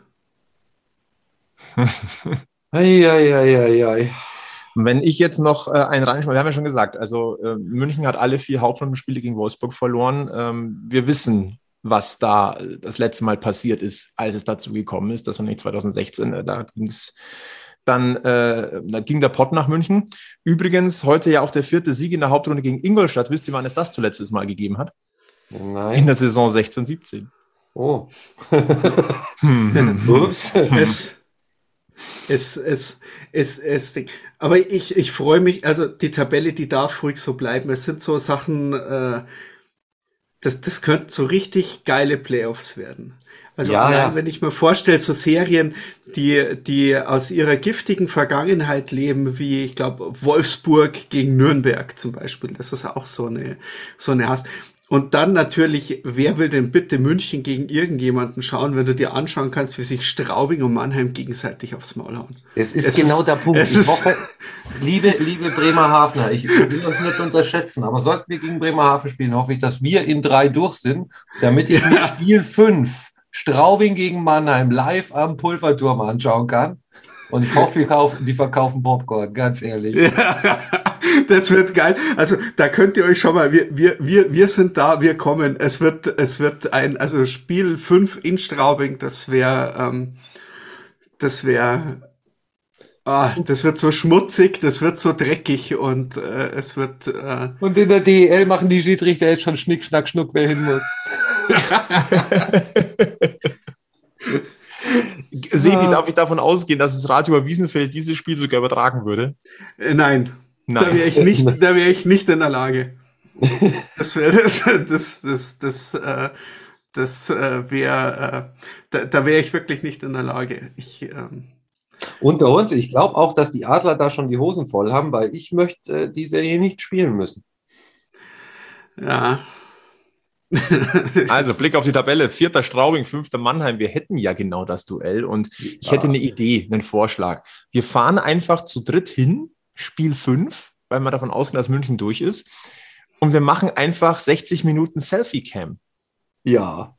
[SPEAKER 3] (laughs)
[SPEAKER 4] Eieieiei.
[SPEAKER 2] Wenn ich jetzt noch äh, einen reinschmeiße, wir haben ja schon gesagt, also äh, München hat alle vier Hauptrundenspiele gegen Wolfsburg verloren. Ähm, wir wissen, was da das letzte Mal passiert ist, als es dazu gekommen ist. Das war nicht 2016, äh, da ging es dann äh, da ging der Pott nach München. Übrigens heute ja auch der vierte Sieg in der Hauptrunde gegen Ingolstadt. Wisst ihr, wann es das zuletzt Mal gegeben hat?
[SPEAKER 4] Nein.
[SPEAKER 2] In der Saison 16, 17.
[SPEAKER 4] Oh.
[SPEAKER 2] Hm. (laughs)
[SPEAKER 4] Ups.
[SPEAKER 3] Es, es, es, es, es, aber ich, ich freue mich, also die Tabelle, die darf ruhig so bleiben. Es sind so Sachen, äh, das, das könnten so richtig geile Playoffs werden. Also
[SPEAKER 4] Ja,
[SPEAKER 3] allein,
[SPEAKER 4] ja.
[SPEAKER 3] wenn ich mir vorstelle, so Serien, die, die aus ihrer giftigen Vergangenheit leben, wie ich glaube Wolfsburg gegen Nürnberg zum Beispiel, das ist auch so eine so eine Hass. Und dann natürlich, wer will denn bitte München gegen irgendjemanden schauen, wenn du dir anschauen kannst, wie sich Straubing und Mannheim gegenseitig aufs Maul hauen.
[SPEAKER 4] Es ist
[SPEAKER 3] Es
[SPEAKER 4] genau
[SPEAKER 3] ist-
[SPEAKER 4] der Punkt. Ich hoffe, liebe, liebe Bremerhavener, ich will euch nicht unterschätzen, aber sollten wir gegen Bremerhaven spielen, hoffe ich, dass wir in drei durch sind, damit ich mir Spiel 5 Straubing gegen Mannheim live am Pulverturm anschauen kann. Und ich hoffe, die verkaufen Popcorn, ganz ehrlich.
[SPEAKER 3] Ja, das wird geil. Also da könnt ihr euch schon mal, wir, wir, wir, wir sind da, wir kommen. Es wird, es wird ein, also Spiel 5 in Straubing, das wäre, ähm, das wäre, ah, das wird so schmutzig, das wird so dreckig und äh, es wird, äh,
[SPEAKER 4] Und in der DEL machen die Schiedsrichter jetzt schon Schnick, Schnack, Schnuck, wer hin muss.
[SPEAKER 2] Sebi, darf ich davon ausgehen, dass das Radio Wiesenfeld dieses Spiel sogar übertragen würde?
[SPEAKER 3] äh, nein, da wäre ich nicht, (laughs) da wäre ich nicht in der Lage. Das wäre, (laughs) das, das, das, das, äh, das äh, wäre, äh, da, da wäre ich wirklich nicht in der Lage. Ich, ähm,
[SPEAKER 4] Unter uns, ich glaube auch, dass die Adler da schon die Hosen voll haben, weil ich möchte äh, die Serie nicht spielen müssen.
[SPEAKER 3] Ja. (laughs)
[SPEAKER 2] Also Blick auf die Tabelle. Vierter Straubing, fünfter Mannheim. Wir hätten ja genau das Duell und ich hätte eine Idee, einen Vorschlag. Wir fahren einfach zu dritt hin, Spiel 5, weil man davon ausgeht, dass München durch ist. Und wir machen einfach 60 Minuten Selfie-Cam.
[SPEAKER 4] Ja.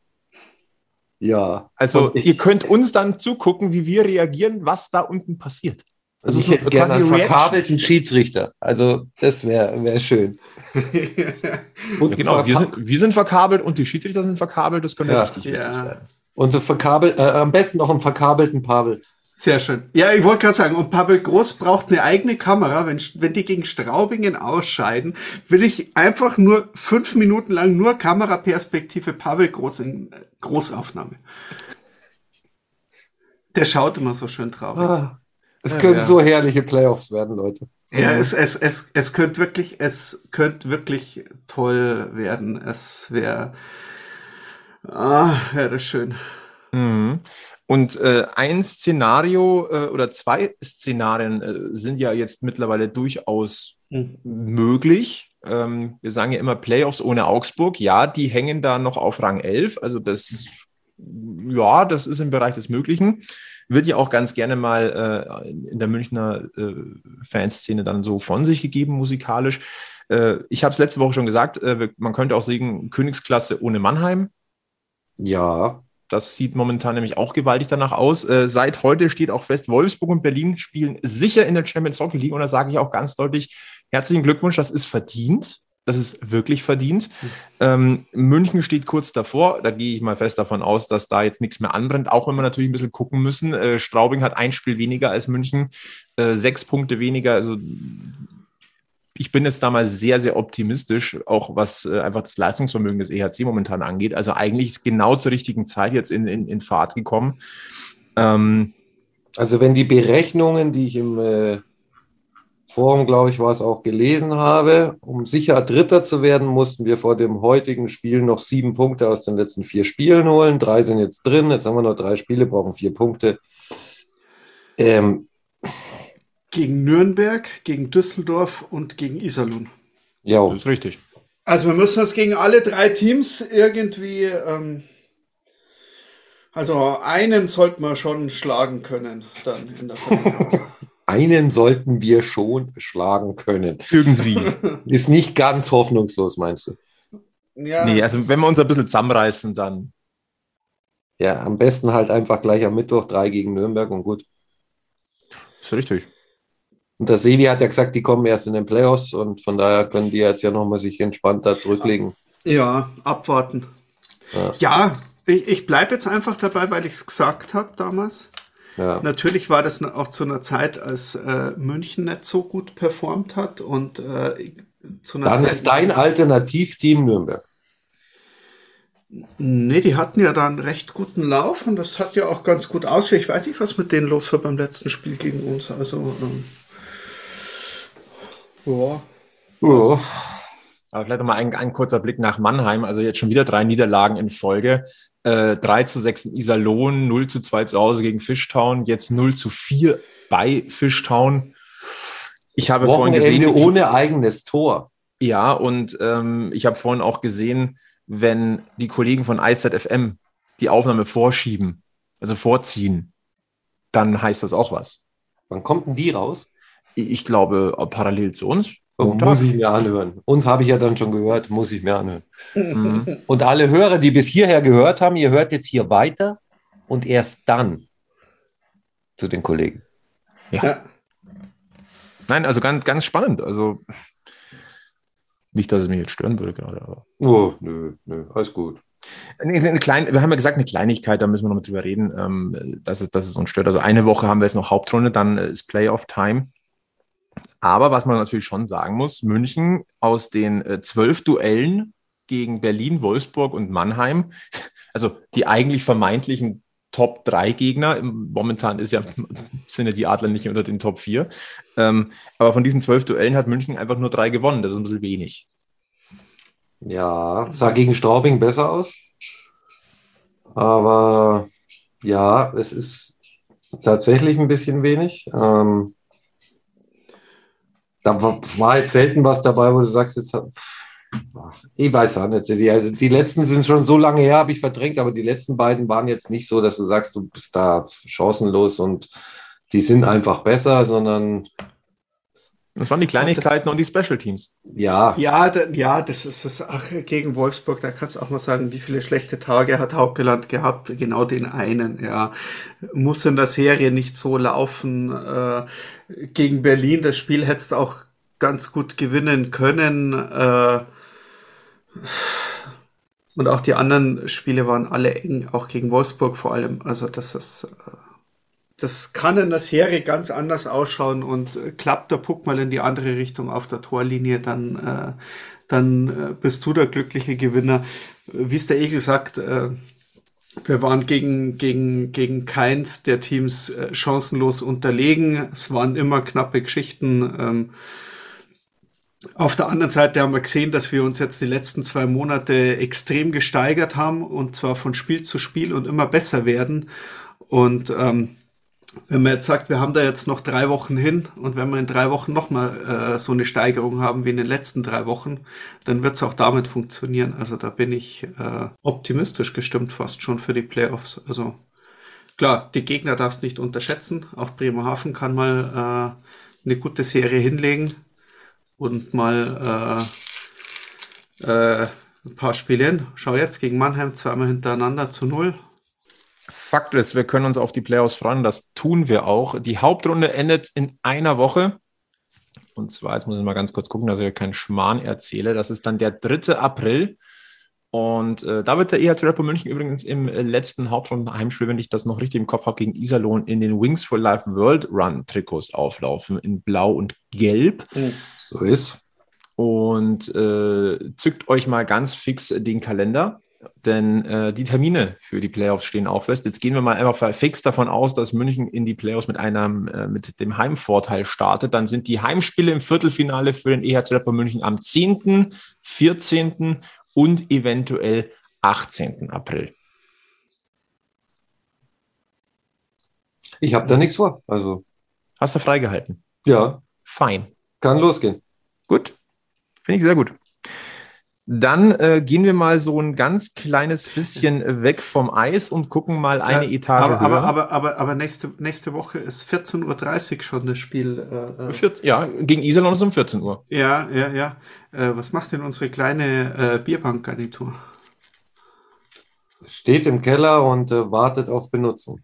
[SPEAKER 4] Ja.
[SPEAKER 2] Also
[SPEAKER 4] ich-
[SPEAKER 2] ihr könnt uns dann zugucken, wie wir reagieren, was da unten passiert.
[SPEAKER 4] Also ich
[SPEAKER 2] so
[SPEAKER 4] hätte gerne einen verkabelten Schiedsrichter. Also das wäre wär schön. (laughs) Und,
[SPEAKER 2] Genau, wir sind, wir sind verkabelt und die Schiedsrichter sind verkabelt. Das könnte
[SPEAKER 4] Ja.
[SPEAKER 2] richtig witzig
[SPEAKER 3] Ja.
[SPEAKER 2] werden.
[SPEAKER 4] und verkabel, äh, am besten noch einen verkabelten Pavel.
[SPEAKER 3] Sehr schön. Ja, ich wollte gerade sagen, und Pavel Groß braucht eine eigene Kamera. Wenn, wenn die gegen Straubingen ausscheiden, will ich einfach nur fünf Minuten lang nur Kameraperspektive Pavel Groß in äh, Großaufnahme. Der schaut immer so schön traurig.
[SPEAKER 4] Ah, Es
[SPEAKER 2] Ja,
[SPEAKER 4] können
[SPEAKER 2] ja.
[SPEAKER 4] so herrliche Playoffs werden, Leute.
[SPEAKER 3] Ja, es, es, es, es könnte wirklich, es könnte wirklich toll werden. Es wäre, ah, wäre das schön.
[SPEAKER 2] Mhm. Und äh, ein Szenario äh, oder zwei Szenarien äh, sind ja jetzt mittlerweile durchaus
[SPEAKER 3] Hm.
[SPEAKER 2] möglich. Ähm, wir sagen ja immer Playoffs ohne Augsburg. Ja, die hängen da noch auf Rang 11. Also das, ja, das ist im Bereich des Möglichen. Wird ja auch ganz gerne mal äh, in der Münchner äh, Fanszene dann so von sich gegeben, musikalisch. Äh, ich habe es letzte Woche schon gesagt, äh, man könnte auch sagen, Königsklasse ohne Mannheim.
[SPEAKER 4] Ja.
[SPEAKER 2] Das sieht momentan nämlich auch gewaltig danach aus. Äh, seit heute steht auch fest, Wolfsburg und Berlin spielen sicher in der Champions Hockey League. Und da sage ich auch ganz deutlich, herzlichen Glückwunsch, das ist verdient. Das ist wirklich verdient. Ähm, München steht kurz davor. Da gehe ich mal fest davon aus, dass da jetzt nichts mehr anbrennt. Auch wenn wir natürlich ein bisschen gucken müssen. Äh, Straubing hat ein Spiel weniger als München, äh, sechs Punkte weniger. Also ich bin jetzt da mal sehr, sehr optimistisch, auch was äh, einfach das Leistungsvermögen des EHC momentan angeht. Also eigentlich genau zur richtigen Zeit jetzt in, in, in Fahrt gekommen. Ähm,
[SPEAKER 4] Also wenn die Berechnungen, die ich im äh, Forum, glaube ich, war es auch gelesen habe, um sicher Dritter zu werden, mussten wir vor dem heutigen Spiel noch sieben Punkte aus den letzten vier Spielen holen. Drei sind jetzt drin, jetzt haben wir noch drei Spiele, brauchen vier Punkte. Ähm,
[SPEAKER 3] Gegen Nürnberg, gegen Düsseldorf und gegen Iserlohn.
[SPEAKER 4] ja,
[SPEAKER 2] das ist richtig.
[SPEAKER 3] Also wir müssen uns gegen alle drei Teams irgendwie, ähm, also einen sollten wir schon schlagen können dann in der Verlängerung. (laughs)
[SPEAKER 4] einen sollten wir schon schlagen können.
[SPEAKER 2] Irgendwie. (laughs)
[SPEAKER 4] Ist nicht ganz hoffnungslos, meinst du?
[SPEAKER 3] ja,
[SPEAKER 2] nee, also wenn wir uns ein bisschen zusammenreißen, dann.
[SPEAKER 4] Ja, am besten halt einfach gleich am Mittwoch drei gegen Nürnberg und gut.
[SPEAKER 2] Ist richtig.
[SPEAKER 4] Und der Sevi hat ja gesagt, die kommen erst in den Playoffs und von daher können die jetzt ja nochmal sich entspannt da zurücklegen.
[SPEAKER 3] Ja, abwarten. Ja, ja ich, ich bleibe jetzt einfach dabei, weil ich es gesagt habe damals. Ja. Natürlich war das auch zu einer Zeit, als äh, München nicht so gut performt hat und äh,
[SPEAKER 4] zu einer Dann Zeit, ist dein Alternativteam Nürnberg.
[SPEAKER 3] Nee, die hatten ja da einen recht guten Lauf und das hat ja auch ganz gut ausgesehen. Ich weiß nicht, was mit denen los war beim letzten Spiel gegen uns. Also, ähm,
[SPEAKER 2] ja. ja. Aber vielleicht nochmal ein, ein kurzer Blick nach Mannheim. Also jetzt schon wieder drei Niederlagen in Folge. Äh, 3 zu 6 in Iserlohn, 0 zu 2 zu Hause gegen Fishtown, jetzt 0 zu 4 bei Fishtown.
[SPEAKER 4] Ich das habe vorhin gesehen.
[SPEAKER 2] Ohne eigenes Tor. Ja, und ähm, ich habe vorhin auch gesehen, wenn die Kollegen von IZFM die Aufnahme vorschieben, also vorziehen, dann heißt das auch was.
[SPEAKER 4] Wann kommt denn die raus?
[SPEAKER 2] Ich glaube, parallel zu uns.
[SPEAKER 4] Muss ich mir anhören. Uns habe ich ja dann schon gehört, muss ich mir anhören. Mhm. (laughs) Und alle Hörer, die bis hierher gehört haben, ihr hört jetzt hier weiter und erst dann zu den Kollegen.
[SPEAKER 2] Ja. ja. Nein, also ganz, ganz spannend. Also nicht, dass es mich jetzt stören würde gerade. Aber.
[SPEAKER 4] Oh, nö, nö, alles gut.
[SPEAKER 2] Eine, eine kleine, wir haben ja gesagt, eine Kleinigkeit, da müssen wir noch mal drüber reden, ähm, dass, es, dass es uns stört. Also eine Woche haben wir jetzt noch Hauptrunde, dann ist Playoff-Time. Aber was man natürlich schon sagen muss, München aus den äh, zwölf Duellen gegen Berlin, Wolfsburg und Mannheim, (laughs) also die eigentlich vermeintlichen Top 3 Gegner. Momentan ist ja, (laughs) sind ja die Adler nicht unter den Top 4. Ähm, aber von diesen zwölf Duellen hat München einfach nur drei gewonnen. Das ist ein bisschen wenig.
[SPEAKER 4] Ja, sah gegen Straubing besser aus. Aber ja, es ist tatsächlich ein bisschen wenig. Ähm, da war jetzt selten was dabei, wo du sagst, jetzt ich weiß auch nicht. Die, die letzten sind schon so lange her, habe ich verdrängt, aber die letzten beiden waren jetzt nicht so, dass du sagst, du bist da chancenlos und die sind einfach besser, sondern.
[SPEAKER 2] Das waren die Kleinigkeiten das, und die Special Teams.
[SPEAKER 3] Ja. Ja, da, ja, das ist das. Ach, gegen Wolfsburg, da kannst du auch mal sagen, wie viele schlechte Tage hat Hauptgeland gehabt. Genau den einen, ja. Muss in der Serie nicht so laufen. Äh, gegen Berlin, das Spiel hättest du auch ganz gut gewinnen können. Äh, und auch die anderen Spiele waren alle eng, auch gegen Wolfsburg vor allem. Also das ist, äh, das kann in der Serie ganz anders ausschauen und äh, klappt der Puck mal in die andere Richtung auf der Torlinie, dann, äh, dann äh, bist du der glückliche Gewinner. Wie es der Egel sagt, äh, wir waren gegen, gegen, gegen keins der Teams äh, chancenlos unterlegen. Es waren immer knappe Geschichten. Ähm, auf der anderen Seite haben wir gesehen, dass wir uns jetzt die letzten zwei Monate extrem gesteigert haben und zwar von Spiel zu Spiel und immer besser werden. Und ähm, wenn man jetzt sagt, wir haben da jetzt noch drei Wochen hin und wenn wir in drei Wochen nochmal äh, so eine Steigerung haben wie in den letzten drei Wochen, dann wird es auch damit funktionieren. Also da bin ich äh, optimistisch gestimmt fast schon für die Playoffs. Also klar, die Gegner darfst nicht unterschätzen. Auch Bremerhaven kann mal äh, eine gute Serie hinlegen und mal äh, äh, ein paar Spiele hin. Schau jetzt gegen Mannheim zweimal hintereinander zu null.
[SPEAKER 2] Fakt ist, wir können uns auf die Playoffs freuen. Das tun wir auch. Die Hauptrunde endet in einer Woche. Und zwar, jetzt muss ich mal ganz kurz gucken, dass ich keinen Schmarrn erzähle. Das ist dann der 3. April. Und äh, da wird der EHC Rapper München übrigens im äh, letzten Hauptrunden-Heimspiel, wenn ich das noch richtig im Kopf habe, gegen Iserlohn in den Wings for Life World Run Trikots auflaufen, in Blau und Gelb. Mhm.
[SPEAKER 4] So ist.
[SPEAKER 2] Und äh, zückt euch mal ganz fix den Kalender, denn äh, die Termine für die Playoffs stehen auch fest. Jetzt gehen wir mal einfach fix davon aus, dass München in die Playoffs mit einem äh, mit dem Heimvorteil startet. Dann sind die Heimspiele im Viertelfinale für den EHC Rapper München am 10., 14. und eventuell 18. April.
[SPEAKER 4] Ich habe da nichts vor. Also.
[SPEAKER 2] Hast du freigehalten?
[SPEAKER 4] Ja.
[SPEAKER 2] Fein.
[SPEAKER 4] Kann losgehen.
[SPEAKER 2] Gut. Finde ich sehr gut. Dann äh, gehen wir mal so ein ganz kleines bisschen weg vom Eis und gucken mal eine ja, Etage
[SPEAKER 3] aber, höher. Aber, aber, aber, aber nächste, nächste Woche ist 14.30 Uhr schon das Spiel.
[SPEAKER 2] Äh, 14, äh. ja, gegen Iserlohn ist um 14 Uhr.
[SPEAKER 3] Ja, ja, ja. Äh, was macht denn unsere kleine äh, Bierbankgarnitur?
[SPEAKER 4] Steht im Keller und äh, wartet auf Benutzung.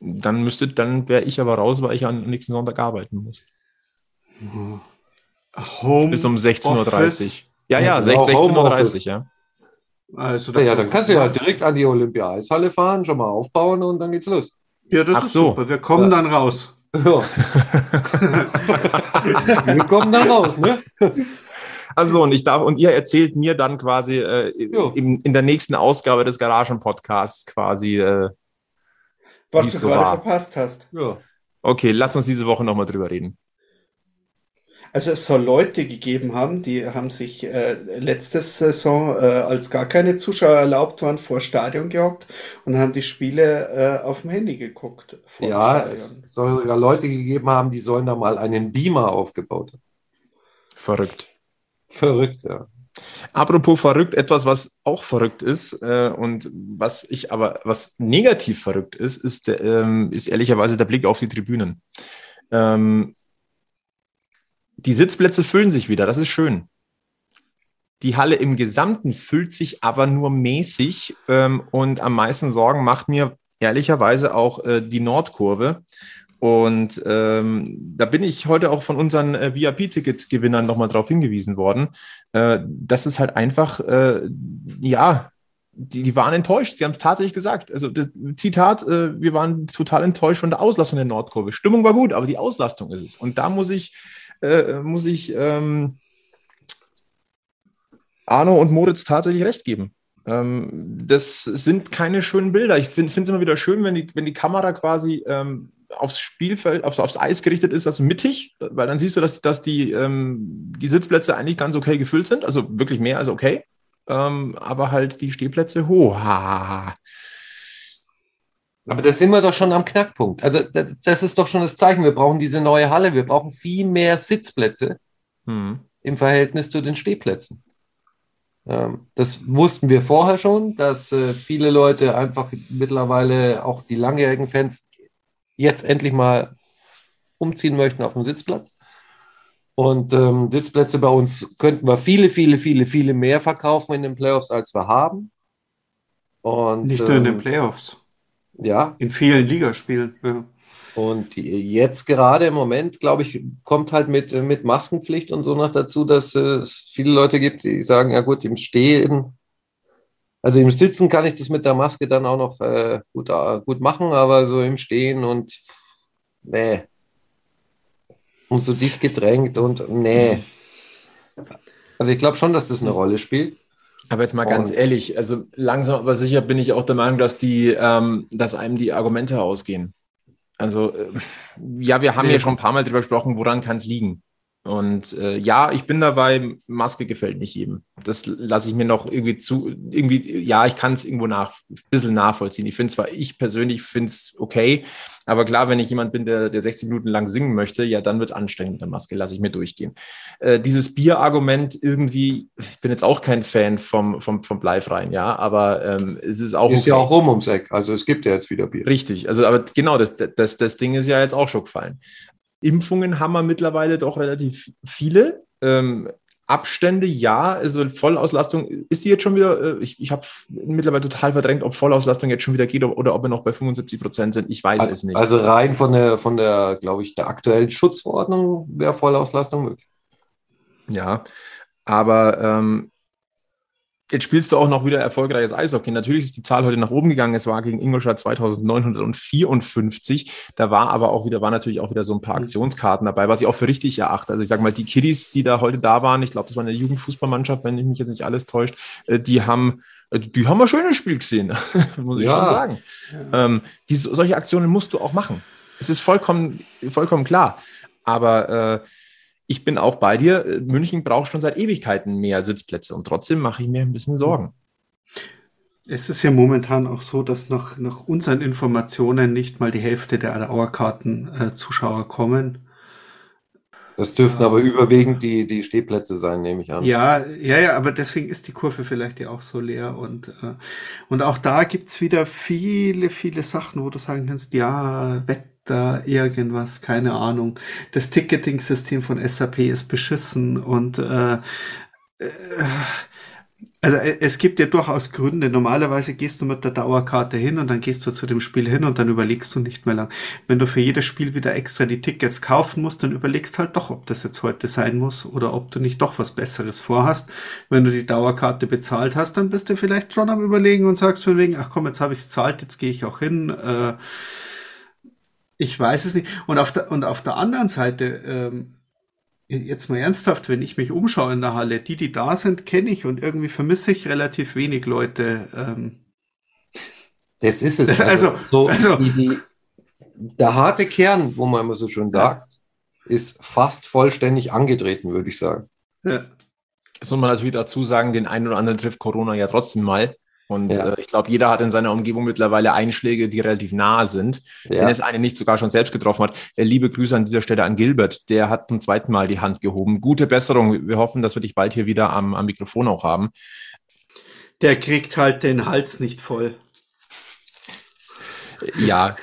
[SPEAKER 2] Dann müsste, dann wäre ich aber raus, weil ich am nächsten Sonntag arbeiten muss. Home Bis um 16.30 Uhr. Ja, ja, 16.30 Uhr, ja.
[SPEAKER 4] Also ja, dann kannst du ja direkt an die Olympia-Eishalle fahren, schon mal aufbauen und dann geht's los.
[SPEAKER 3] Ja, das Ach ist so. super. Wir kommen ja. dann raus. Ja. (laughs)
[SPEAKER 4] Wir kommen dann raus, ne?
[SPEAKER 2] Also und ich darf und ihr erzählt mir dann quasi äh, in, in, der nächsten Ausgabe des Garagen-Podcasts quasi, äh,
[SPEAKER 3] was du so gerade war. verpasst hast.
[SPEAKER 2] Ja. Okay, lass uns diese Woche nochmal drüber reden.
[SPEAKER 3] Also es soll Leute gegeben haben, die haben sich äh, letzte Saison, äh, als gar keine Zuschauer erlaubt waren, vor Stadion gehockt und haben die Spiele äh, auf dem Handy geguckt.
[SPEAKER 4] ja, es soll sogar Leute gegeben haben, die sollen da mal einen Beamer aufgebaut haben.
[SPEAKER 2] Verrückt.
[SPEAKER 4] Verrückt, ja.
[SPEAKER 2] Apropos verrückt, etwas, was auch verrückt ist äh, und was ich aber, was negativ verrückt ist, ist, ähm, ist ehrlicherweise der Blick auf die Tribünen. Ähm, die Sitzplätze füllen sich wieder, das ist schön. Die Halle im Gesamten füllt sich aber nur mäßig ähm, und am meisten Sorgen macht mir ehrlicherweise auch äh, die Nordkurve. Und ähm, da bin ich heute auch von unseren äh, VIP-Ticket-Gewinnern nochmal darauf hingewiesen worden. Äh, das ist halt einfach, äh, ja, die, die waren enttäuscht. Sie haben es tatsächlich gesagt. Also, das, Zitat, äh, wir waren total enttäuscht von der Auslastung der Nordkurve. Stimmung war gut, aber die Auslastung ist es. Und da muss ich äh, muss ich ähm, Arno und Moritz tatsächlich recht geben. Ähm, das sind keine schönen Bilder. Ich finde es immer wieder schön, wenn die, wenn die Kamera quasi ähm, aufs Spielfeld, aufs, aufs Eis gerichtet ist, also mittig, weil dann siehst du, dass, dass die, ähm, die Sitzplätze eigentlich ganz okay gefüllt sind, also wirklich mehr als okay, ähm, aber halt die Stehplätze hoch.
[SPEAKER 4] Aber da sind wir doch schon am Knackpunkt. Also das ist doch schon das Zeichen. Wir brauchen diese neue Halle. Wir brauchen viel mehr Sitzplätze hm. im Verhältnis zu den Stehplätzen. Ähm, das wussten wir vorher schon, dass äh, viele Leute einfach mittlerweile, auch die langjährigen Fans, jetzt endlich mal umziehen möchten auf den Sitzplatz. Und ähm, Sitzplätze bei uns könnten wir viele, viele, viele, viele mehr verkaufen in den Playoffs, als wir haben.
[SPEAKER 3] Und, Nicht nur in den ähm, Playoffs.
[SPEAKER 4] Ja.
[SPEAKER 3] In vielen Ligaspielen. Ja.
[SPEAKER 4] Und jetzt gerade im Moment, glaube ich, kommt halt mit, mit Maskenpflicht und so noch dazu, dass es viele Leute gibt, die sagen, ja gut, im Stehen, also im Sitzen kann ich das mit der Maske dann auch noch äh, gut, äh, gut machen, aber so im Stehen und nee. Und so dicht gedrängt und nee. Also ich glaube schon, dass das eine Rolle spielt.
[SPEAKER 2] Aber jetzt mal ganz ehrlich, also langsam aber sicher bin ich auch der Meinung, dass die, ähm, dass einem die Argumente ausgehen. Also äh, ja, wir haben ja. ja schon ein paar Mal drüber gesprochen, woran kann es liegen. Und äh, ja, ich bin dabei, Maske gefällt nicht jedem. Das lasse ich mir noch irgendwie zu, irgendwie, ja, ich kann es irgendwo nach, ein bisschen nachvollziehen. Ich finde zwar, ich persönlich finde es okay, aber klar, wenn ich jemand bin, der, der 60 Minuten lang singen möchte, ja, dann wird es anstrengend mit der Maske, lasse ich mir durchgehen. Äh, dieses Bierargument irgendwie, ich bin jetzt auch kein Fan vom, vom, vom Bleifreien, ja, aber ähm, es ist auch.
[SPEAKER 4] Ist okay. ja auch rum ums Eck, also es gibt ja jetzt wieder Bier.
[SPEAKER 2] Richtig, also aber genau, das, das, das Ding ist ja jetzt auch schon gefallen. Impfungen haben wir mittlerweile doch relativ viele. Ähm, Abstände, ja, also Vollauslastung, ist die jetzt schon wieder, äh, ich, ich habe mittlerweile total verdrängt, ob Vollauslastung jetzt schon wieder geht oder ob wir noch bei 75 Prozent sind. Ich weiß
[SPEAKER 4] also,
[SPEAKER 2] es nicht.
[SPEAKER 4] Also rein von der, von der, glaube ich, der aktuellen Schutzverordnung wäre Vollauslastung möglich.
[SPEAKER 2] Ja, aber ähm, Jetzt spielst du auch noch wieder erfolgreiches Eishockey. Natürlich ist die Zahl heute nach oben gegangen. Es war gegen Ingolstadt 2954. Da war aber auch wieder, war natürlich auch wieder so ein paar mhm. Aktionskarten dabei, was ich auch für richtig erachte. Also ich sage mal, die Kiddies, die da heute da waren, ich glaube, das war eine Jugendfußballmannschaft, wenn ich mich jetzt nicht alles täuscht, äh, die haben, äh, die haben ein schönes Spiel gesehen, (laughs) muss ich ja. schon sagen. Ja. Ähm, die, solche Aktionen musst du auch machen. Es ist vollkommen, vollkommen klar. Aber äh, ich bin auch bei dir. München braucht schon seit Ewigkeiten mehr Sitzplätze und trotzdem mache ich mir ein bisschen Sorgen.
[SPEAKER 3] Es ist ja momentan auch so, dass nach, nach unseren Informationen nicht mal die Hälfte der Dauerkarten-Zuschauer äh, kommen.
[SPEAKER 4] Das dürften aber überwiegend die, die Stehplätze sein, nehme ich an.
[SPEAKER 3] Ja, ja, ja, aber deswegen ist die Kurve vielleicht ja auch so leer. Und, äh, und auch da gibt's wieder viele, viele Sachen, wo du sagen kannst, ja, Wett da irgendwas, keine Ahnung. Das Ticketing-System von SAP ist beschissen und äh, äh, Also äh, es gibt ja durchaus Gründe. Normalerweise gehst du mit der Dauerkarte hin und dann gehst du zu dem Spiel hin und dann überlegst du nicht mehr lang. Wenn du für jedes Spiel wieder extra die Tickets kaufen musst, dann überlegst halt doch, ob das jetzt heute sein muss oder ob du nicht doch was Besseres vorhast. Wenn du die Dauerkarte bezahlt hast, dann bist du vielleicht schon am überlegen und sagst von wegen, ach komm, jetzt habe ich es zahlt, jetzt gehe ich auch hin. Äh, ich weiß es nicht. Und auf der, und auf der anderen Seite, ähm, jetzt mal ernsthaft, wenn ich mich umschaue in der Halle, die, die da sind, kenne ich und irgendwie vermisse ich relativ wenig Leute. Ähm.
[SPEAKER 4] Das ist es. (laughs)
[SPEAKER 3] Also,
[SPEAKER 4] so
[SPEAKER 3] also
[SPEAKER 4] die, die, der harte Kern, wo man immer so schön sagt, ja. ist fast vollständig angetreten, würde ich sagen.
[SPEAKER 2] Ja. Das muss man natürlich dazu sagen, den einen oder anderen trifft Corona ja trotzdem mal. Und ja. äh, ich glaube, jeder hat in seiner Umgebung mittlerweile Einschläge, die relativ nah sind. Ja. Wenn es einen nicht sogar schon selbst getroffen hat. Äh, liebe Grüße an dieser Stelle an Gilbert. Der hat zum zweiten Mal die Hand gehoben. Gute Besserung. Wir hoffen, dass wir dich bald hier wieder am, am Mikrofon auch haben.
[SPEAKER 3] Der kriegt halt den Hals nicht voll.
[SPEAKER 2] Ja,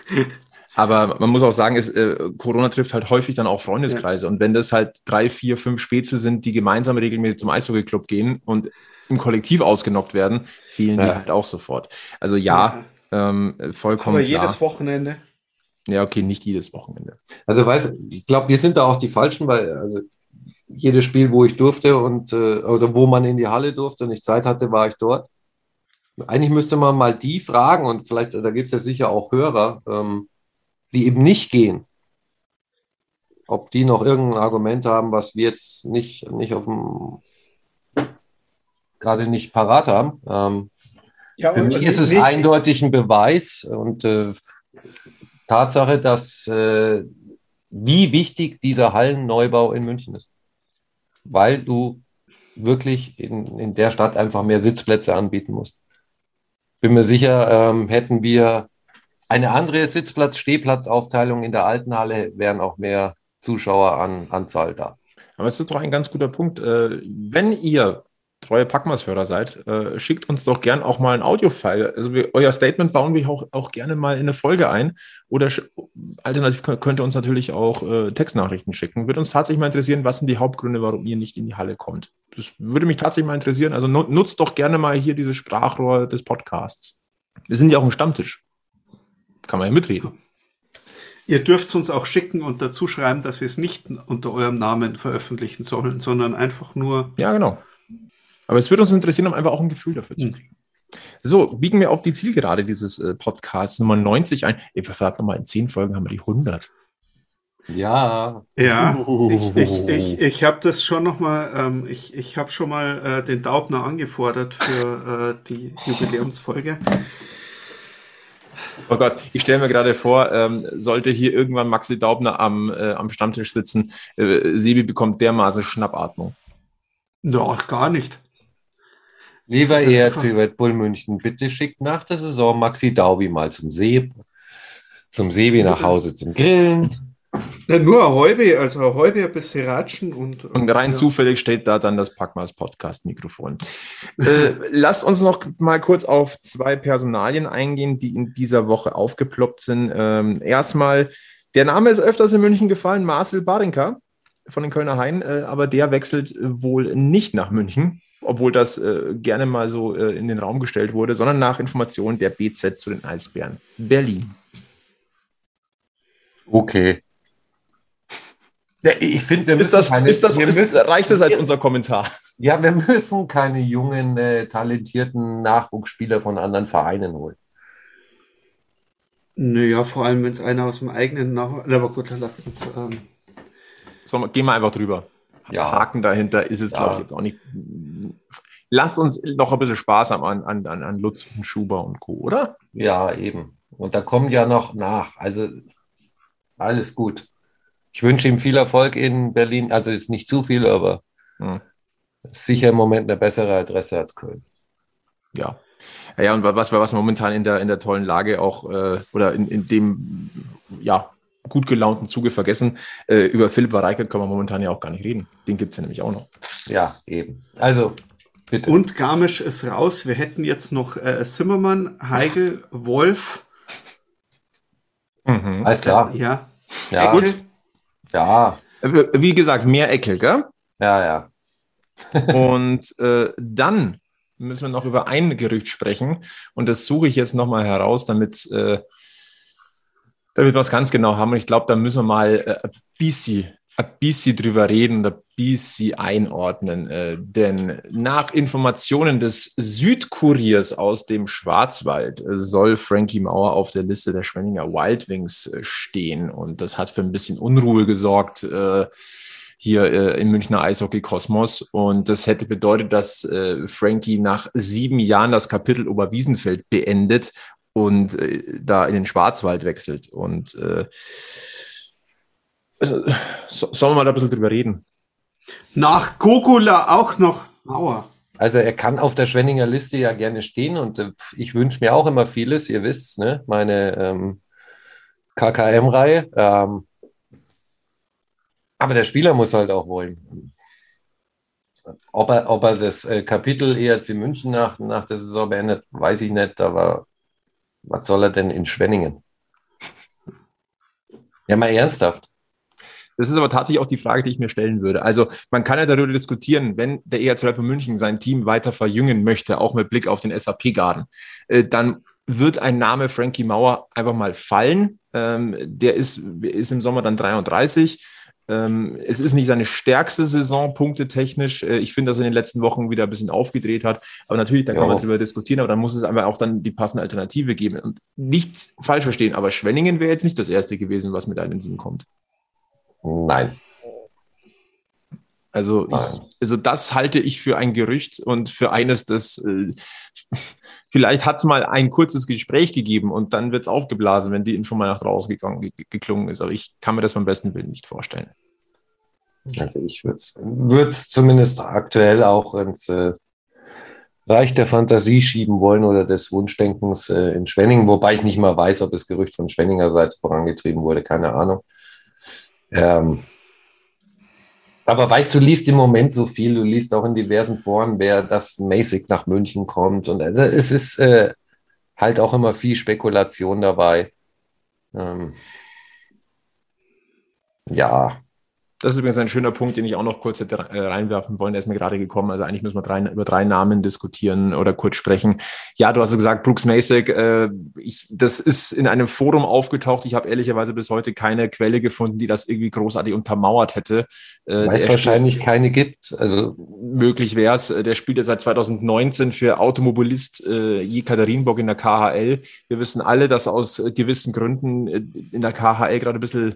[SPEAKER 2] aber man muss auch sagen, es, äh, Corona trifft halt häufig dann auch Freundeskreise. Ja. Und wenn das halt drei, vier, fünf Spätze sind, die gemeinsam regelmäßig zum Eishockey-Club gehen und im Kollektiv ausgenockt werden, fielen ja. die halt auch sofort. Also ja, ja. Ähm, vollkommen.
[SPEAKER 3] Aber jedes klar. Wochenende.
[SPEAKER 2] Ja, okay, nicht jedes Wochenende.
[SPEAKER 4] Also weiß, ich glaube, wir sind da auch die Falschen, weil also jedes Spiel, wo ich durfte und äh, oder wo man in die Halle durfte und ich Zeit hatte, war ich dort. Eigentlich müsste man mal die fragen und vielleicht, da gibt es ja sicher auch Hörer, ähm, die eben nicht gehen. Ob die noch irgendein Argument haben, was wir jetzt nicht, nicht auf dem gerade nicht parat haben. Ähm, ja, für mich ist es nicht. eindeutig ein Beweis und äh, Tatsache, dass äh, wie wichtig dieser Hallenneubau in München ist. Weil du wirklich in, in der Stadt einfach mehr Sitzplätze anbieten musst. Bin mir sicher, ähm, hätten wir eine andere Sitzplatz-Stehplatzaufteilung in der alten Halle, wären auch mehr Zuschauer an Anzahl da.
[SPEAKER 2] Aber es ist doch ein ganz guter Punkt. Äh, wenn ihr treue Packmas-Hörer seid, äh, schickt uns doch gern auch mal ein Audio-File. Also wir, euer Statement bauen wir auch, auch gerne mal in eine Folge ein. Oder alternativ könnt ihr uns natürlich auch äh, Textnachrichten schicken. Würde uns tatsächlich mal interessieren, was sind die Hauptgründe, warum ihr nicht in die Halle kommt. Das würde mich tatsächlich mal interessieren. Also nutzt doch gerne mal hier dieses Sprachrohr des Podcasts. Wir sind ja auch ein Stammtisch. Kann man ja mitreden.
[SPEAKER 3] Ihr dürft es uns auch schicken und dazu schreiben, dass wir es nicht unter eurem Namen veröffentlichen sollen, sondern einfach nur.
[SPEAKER 2] Ja, genau. Aber es würde uns interessieren, um einfach auch ein Gefühl dafür zu hm. kriegen. So, biegen wir auf die Zielgerade dieses äh, Podcasts Nummer 90 ein. Ey, verrat nochmal, in zehn Folgen haben wir die 100.
[SPEAKER 4] Ja.
[SPEAKER 3] Ja, ich, (laughs) ich, ich, ich habe das schon nochmal, ähm, ich, ich habe schon mal äh, den Daubner angefordert für äh, die Jubiläumsfolge.
[SPEAKER 2] Oh Gott, ich stelle mir gerade vor, ähm, sollte hier irgendwann Maxi Daubner am, äh, am Stammtisch sitzen, äh, Sebi bekommt dermaßen Schnappatmung.
[SPEAKER 3] Doch, gar nicht.
[SPEAKER 4] Lieber ERC Red Bull München, bitte schickt nach der Saison Maxi Daubi mal zum See, zum Sebi nach Hause zum Grillen.
[SPEAKER 3] Ja, nur Heube, also Heube bis Siratschen und.
[SPEAKER 2] Und rein ja. zufällig steht da dann das Packmas Podcast-Mikrofon. äh, lasst uns noch mal kurz auf zwei Personalien eingehen, die in dieser Woche aufgeploppt sind. Ähm, erstmal, der Name ist öfters in München gefallen, Marcel Barinka von den Kölner Haien, äh, aber der wechselt wohl nicht nach München, obwohl das äh, gerne mal so äh, in den Raum gestellt wurde, sondern nach Informationen der BZ zu den Eisbären. Berlin.
[SPEAKER 4] Okay.
[SPEAKER 2] Ja, ich finde, ist das, keine, ist das, ist, müssen, reicht das als unser Kommentar?
[SPEAKER 4] Ja, wir müssen keine jungen, äh, talentierten Nachwuchsspieler von anderen Vereinen holen.
[SPEAKER 3] Naja, vor allem, wenn es einer aus dem eigenen Nach... Aber gut, dann lasst uns... Ähm
[SPEAKER 2] so, gehen wir einfach drüber. Ja. Haken dahinter ist es, ja. glaube ich, jetzt auch nicht. Lasst uns noch ein bisschen Spaß haben an, an, an Lutz und Schuber und Co., oder?
[SPEAKER 4] Ja, eben. Und da kommt ja noch nach. Also alles gut. Ich wünsche ihm viel Erfolg in Berlin. Also ist nicht zu viel, aber hm. sicher im Moment eine bessere Adresse als Köln.
[SPEAKER 2] Ja. Ja, und was, was momentan in der, in der tollen Lage auch, äh, oder in, in dem, ja, gut gelaunten Zuge vergessen. Äh, über Philipp Reichert kann man momentan ja auch gar nicht reden. Den gibt es ja nämlich auch noch.
[SPEAKER 4] Ja, eben. Also,
[SPEAKER 3] bitte. Und Garmisch ist raus. Wir hätten jetzt noch äh, Zimmermann, Heigel, Wolf.
[SPEAKER 4] Mhm. Alles klar.
[SPEAKER 3] Ja.
[SPEAKER 4] Ja. Gut. Ja.
[SPEAKER 2] Äh, wie gesagt, mehr Eckel, gell?
[SPEAKER 4] Ja, ja. (laughs)
[SPEAKER 2] Und äh, dann müssen wir noch über ein Gerücht sprechen. Und das suche ich jetzt nochmal heraus, damit, äh, damit wir es ganz genau haben. Und ich glaube, da müssen wir mal äh, ein bisschen ein bisschen drüber reden, ein bisschen einordnen. Äh, denn nach Informationen des Südkuriers aus dem Schwarzwald soll Frankie Mauer auf der Liste der Schwenninger Wild Wings äh, stehen. Und das hat für ein bisschen Unruhe gesorgt äh, hier äh, im Münchner Eishockey-Kosmos. Und das hätte bedeutet, dass äh, Frankie nach sieben Jahren das Kapitel Oberwiesenfeld beendet und da in den Schwarzwald wechselt. Und also, so, sollen wir mal da ein bisschen drüber reden?
[SPEAKER 3] Nach Gogula auch noch Mauer.
[SPEAKER 4] Also er kann auf der Schwenninger Liste ja gerne stehen und äh, ich wünsche mir auch immer vieles, ihr wisst, ne? meine ähm, KKM-Reihe. Ähm, aber der Spieler muss halt auch wollen. Ob er, ob er das äh, Kapitel ERC München nach, nach der Saison beendet, weiß ich nicht, aber was soll er denn in Schwenningen? Ja, mal ernsthaft.
[SPEAKER 2] Das ist aber tatsächlich auch die Frage, die ich mir stellen würde. Also man kann ja darüber diskutieren, wenn der ERC Rapper München sein Team weiter verjüngen möchte, auch mit Blick auf den SAP-Garden, äh, dann wird ein Name Frankie Mauer einfach mal fallen. Ähm, der ist, ist im Sommer dann 33. Ähm, es ist nicht seine stärkste Saison, punktetechnisch. Äh, ich finde, dass er in den letzten Wochen wieder ein bisschen aufgedreht hat. Aber natürlich, da kann ja. man darüber diskutieren, aber dann muss es einfach auch dann die passende Alternative geben. Und nicht falsch verstehen, aber Schwenningen wäre jetzt nicht das erste gewesen, was mit einem Sinn kommt.
[SPEAKER 4] Nein.
[SPEAKER 2] Also, ich, also das halte ich für ein Gerücht und für eines, das äh, (laughs) vielleicht hat es mal ein kurzes Gespräch gegeben und dann wird es aufgeblasen, wenn die Info mal nach draußen gegangen, ge geklungen ist. Aber ich kann mir das beim besten Willen nicht vorstellen.
[SPEAKER 4] Also ich würde es zumindest aktuell auch ins äh, Reich der Fantasie schieben wollen oder des Wunschdenkens äh, in Schwenningen, wobei ich nicht mal weiß, ob das Gerücht von Schwenninger Seite vorangetrieben wurde, keine Ahnung. Ähm, aber weißt du, liest im Moment so viel, du liest auch in diversen Foren, wer das mäßig nach München kommt. Und also es ist äh, halt auch immer viel Spekulation dabei. Ähm, ja,
[SPEAKER 2] das ist übrigens ein schöner Punkt, den ich auch noch kurz hätte äh, reinwerfen wollen. Der ist mir gerade gekommen. Also eigentlich müssen wir drei, über drei Namen diskutieren oder kurz sprechen. Ja, du hast gesagt, Brooks Masek. Äh, ich, das ist in einem Forum aufgetaucht. Ich habe ehrlicherweise bis heute keine Quelle gefunden, die das irgendwie großartig untermauert hätte.
[SPEAKER 4] Äh, Weil es wahrscheinlich spielt, keine gibt. Also
[SPEAKER 2] möglich wäre es. Der spielt ja seit 2019 für Automobilist äh, Jekaterinburg in der KHL. Wir wissen alle, dass aus gewissen Gründen äh, in der KHL gerade ein bisschen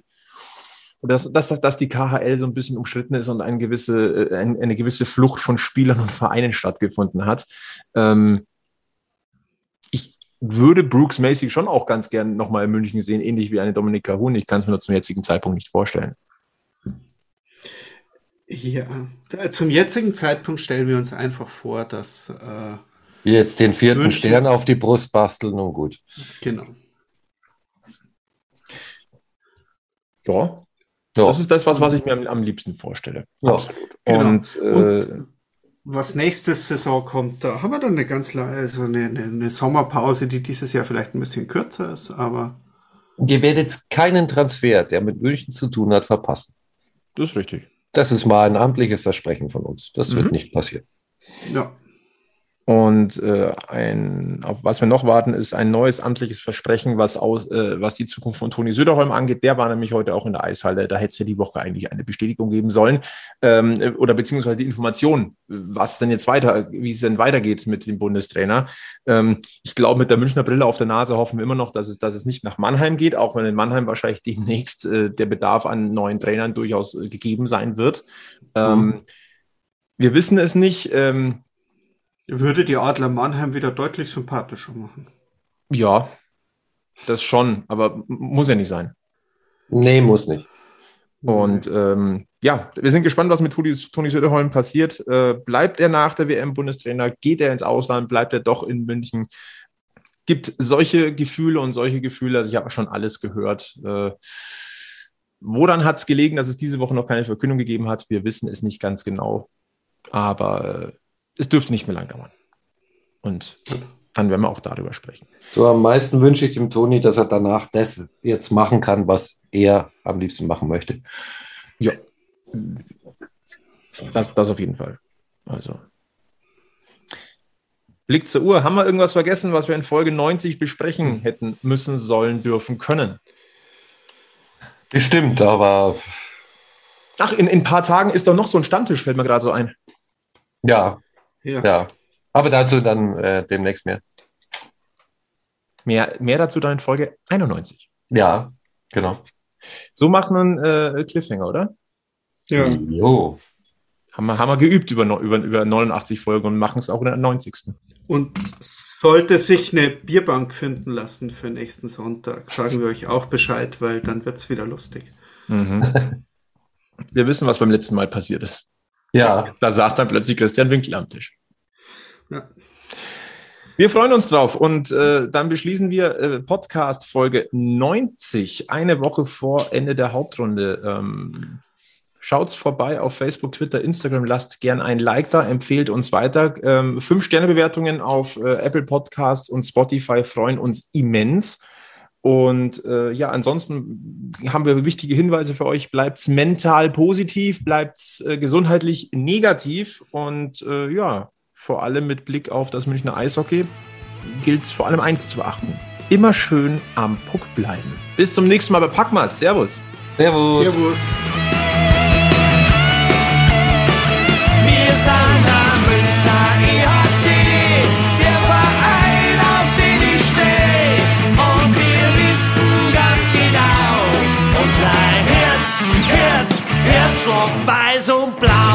[SPEAKER 2] dass, dass, dass, dass die KHL so ein bisschen umstritten ist und eine gewisse, äh, eine gewisse Flucht von Spielern und Vereinen stattgefunden hat. Ähm, ich würde Brooks Macy schon auch ganz gern nochmal in München sehen, ähnlich wie eine Dominika Huhn. Ich kann es mir nur zum jetzigen Zeitpunkt nicht vorstellen.
[SPEAKER 3] Ja, zum jetzigen Zeitpunkt stellen wir uns einfach vor, dass äh,
[SPEAKER 4] wir jetzt den vierten München Stern auf die Brust basteln und gut.
[SPEAKER 3] Genau.
[SPEAKER 2] Ja, ja. Das ist das, was, was ich mir am, am liebsten vorstelle.
[SPEAKER 3] Ja. Absolut. Genau. Und, äh, Und, was nächste Saison kommt, da haben wir dann eine ganz also eine, eine, eine Sommerpause, die dieses Jahr vielleicht ein bisschen kürzer ist, aber.
[SPEAKER 4] Ihr werdet keinen Transfer, der mit München zu tun hat, verpassen.
[SPEAKER 2] Das ist richtig.
[SPEAKER 4] Das ist mal ein amtliches Versprechen von uns. Das mhm. wird nicht passieren.
[SPEAKER 2] Ja. Und äh, ein, auf was wir noch warten, ist ein neues amtliches Versprechen, was, aus, äh, was die Zukunft von Toni Söderholm angeht. Der war nämlich heute auch in der Eishalle. Da hätte es ja die Woche eigentlich eine Bestätigung geben sollen. Ähm, oder beziehungsweise die Information, was denn jetzt weiter, wie es denn weitergeht mit dem Bundestrainer. Ähm, ich glaube, mit der Münchner Brille auf der Nase hoffen wir immer noch, dass es, dass es nicht nach Mannheim geht, auch wenn in Mannheim wahrscheinlich demnächst äh, der Bedarf an neuen Trainern durchaus äh, gegeben sein wird. Ähm, mhm. Wir wissen es nicht. Ähm,
[SPEAKER 3] würde die Adler Mannheim wieder deutlich sympathischer machen.
[SPEAKER 2] Ja, das schon, aber muss ja nicht sein.
[SPEAKER 4] Nee, muss nicht.
[SPEAKER 2] Und ähm, ja, wir sind gespannt, was mit Toni, Toni Söderholm passiert. Äh, bleibt er nach der WM Bundestrainer? Geht er ins Ausland? Bleibt er doch in München? Gibt solche Gefühle und solche Gefühle, also ich habe schon alles gehört. Äh, woran hat es gelegen, dass es diese Woche noch keine Verkündung gegeben hat? Wir wissen es nicht ganz genau. Aber äh, es dürfte nicht mehr lang dauern. Und dann werden wir auch darüber sprechen.
[SPEAKER 4] So am meisten wünsche ich dem Toni, dass er danach das jetzt machen kann, was er am liebsten machen möchte.
[SPEAKER 2] Ja. Das, das auf jeden Fall. Also. Blick zur Uhr. Haben wir irgendwas vergessen, was wir in Folge 90 besprechen hätten müssen, sollen, dürfen, können?
[SPEAKER 4] Bestimmt, aber.
[SPEAKER 2] Ach, in, in ein paar Tagen ist doch noch so ein Stammtisch, fällt mir gerade so ein.
[SPEAKER 4] Ja, ja. ja. Aber dazu dann äh, demnächst mehr.
[SPEAKER 2] Mehr, mehr dazu dann in Folge 91.
[SPEAKER 4] Ja, genau.
[SPEAKER 2] So macht man äh, Cliffhanger, oder?
[SPEAKER 4] Ja. Jo.
[SPEAKER 2] Haben wir, haben wir geübt über, über, über 89 Folgen und machen es auch in der 90.
[SPEAKER 3] Und sollte sich eine Bierbank finden lassen für nächsten Sonntag, sagen wir euch auch Bescheid, weil dann wird es wieder lustig.
[SPEAKER 2] Mhm. (laughs) wir wissen, was beim letzten Mal passiert ist.
[SPEAKER 4] Ja.
[SPEAKER 2] Da saß dann plötzlich Christian Winkel am Tisch. Ja. Wir freuen uns drauf und äh, dann beschließen wir äh, Podcast Folge 90, eine Woche vor Ende der Hauptrunde. Ähm, Schaut's vorbei auf Facebook, Twitter, Instagram. Lasst gern ein Like da, empfehlt uns weiter. Ähm, fünf Sterne Bewertungen auf äh, Apple Podcasts und Spotify freuen uns immens. Und äh, ja, ansonsten haben wir wichtige Hinweise für euch. Bleibt mental positiv, bleibt äh, gesundheitlich negativ und äh, ja, vor allem mit Blick auf das Münchner Eishockey gilt es vor allem eins zu beachten. Immer schön am Puck bleiben. Bis zum nächsten Mal bei Packmas. Servus.
[SPEAKER 3] Servus. Servus.
[SPEAKER 1] Herzschlag weiß und blau.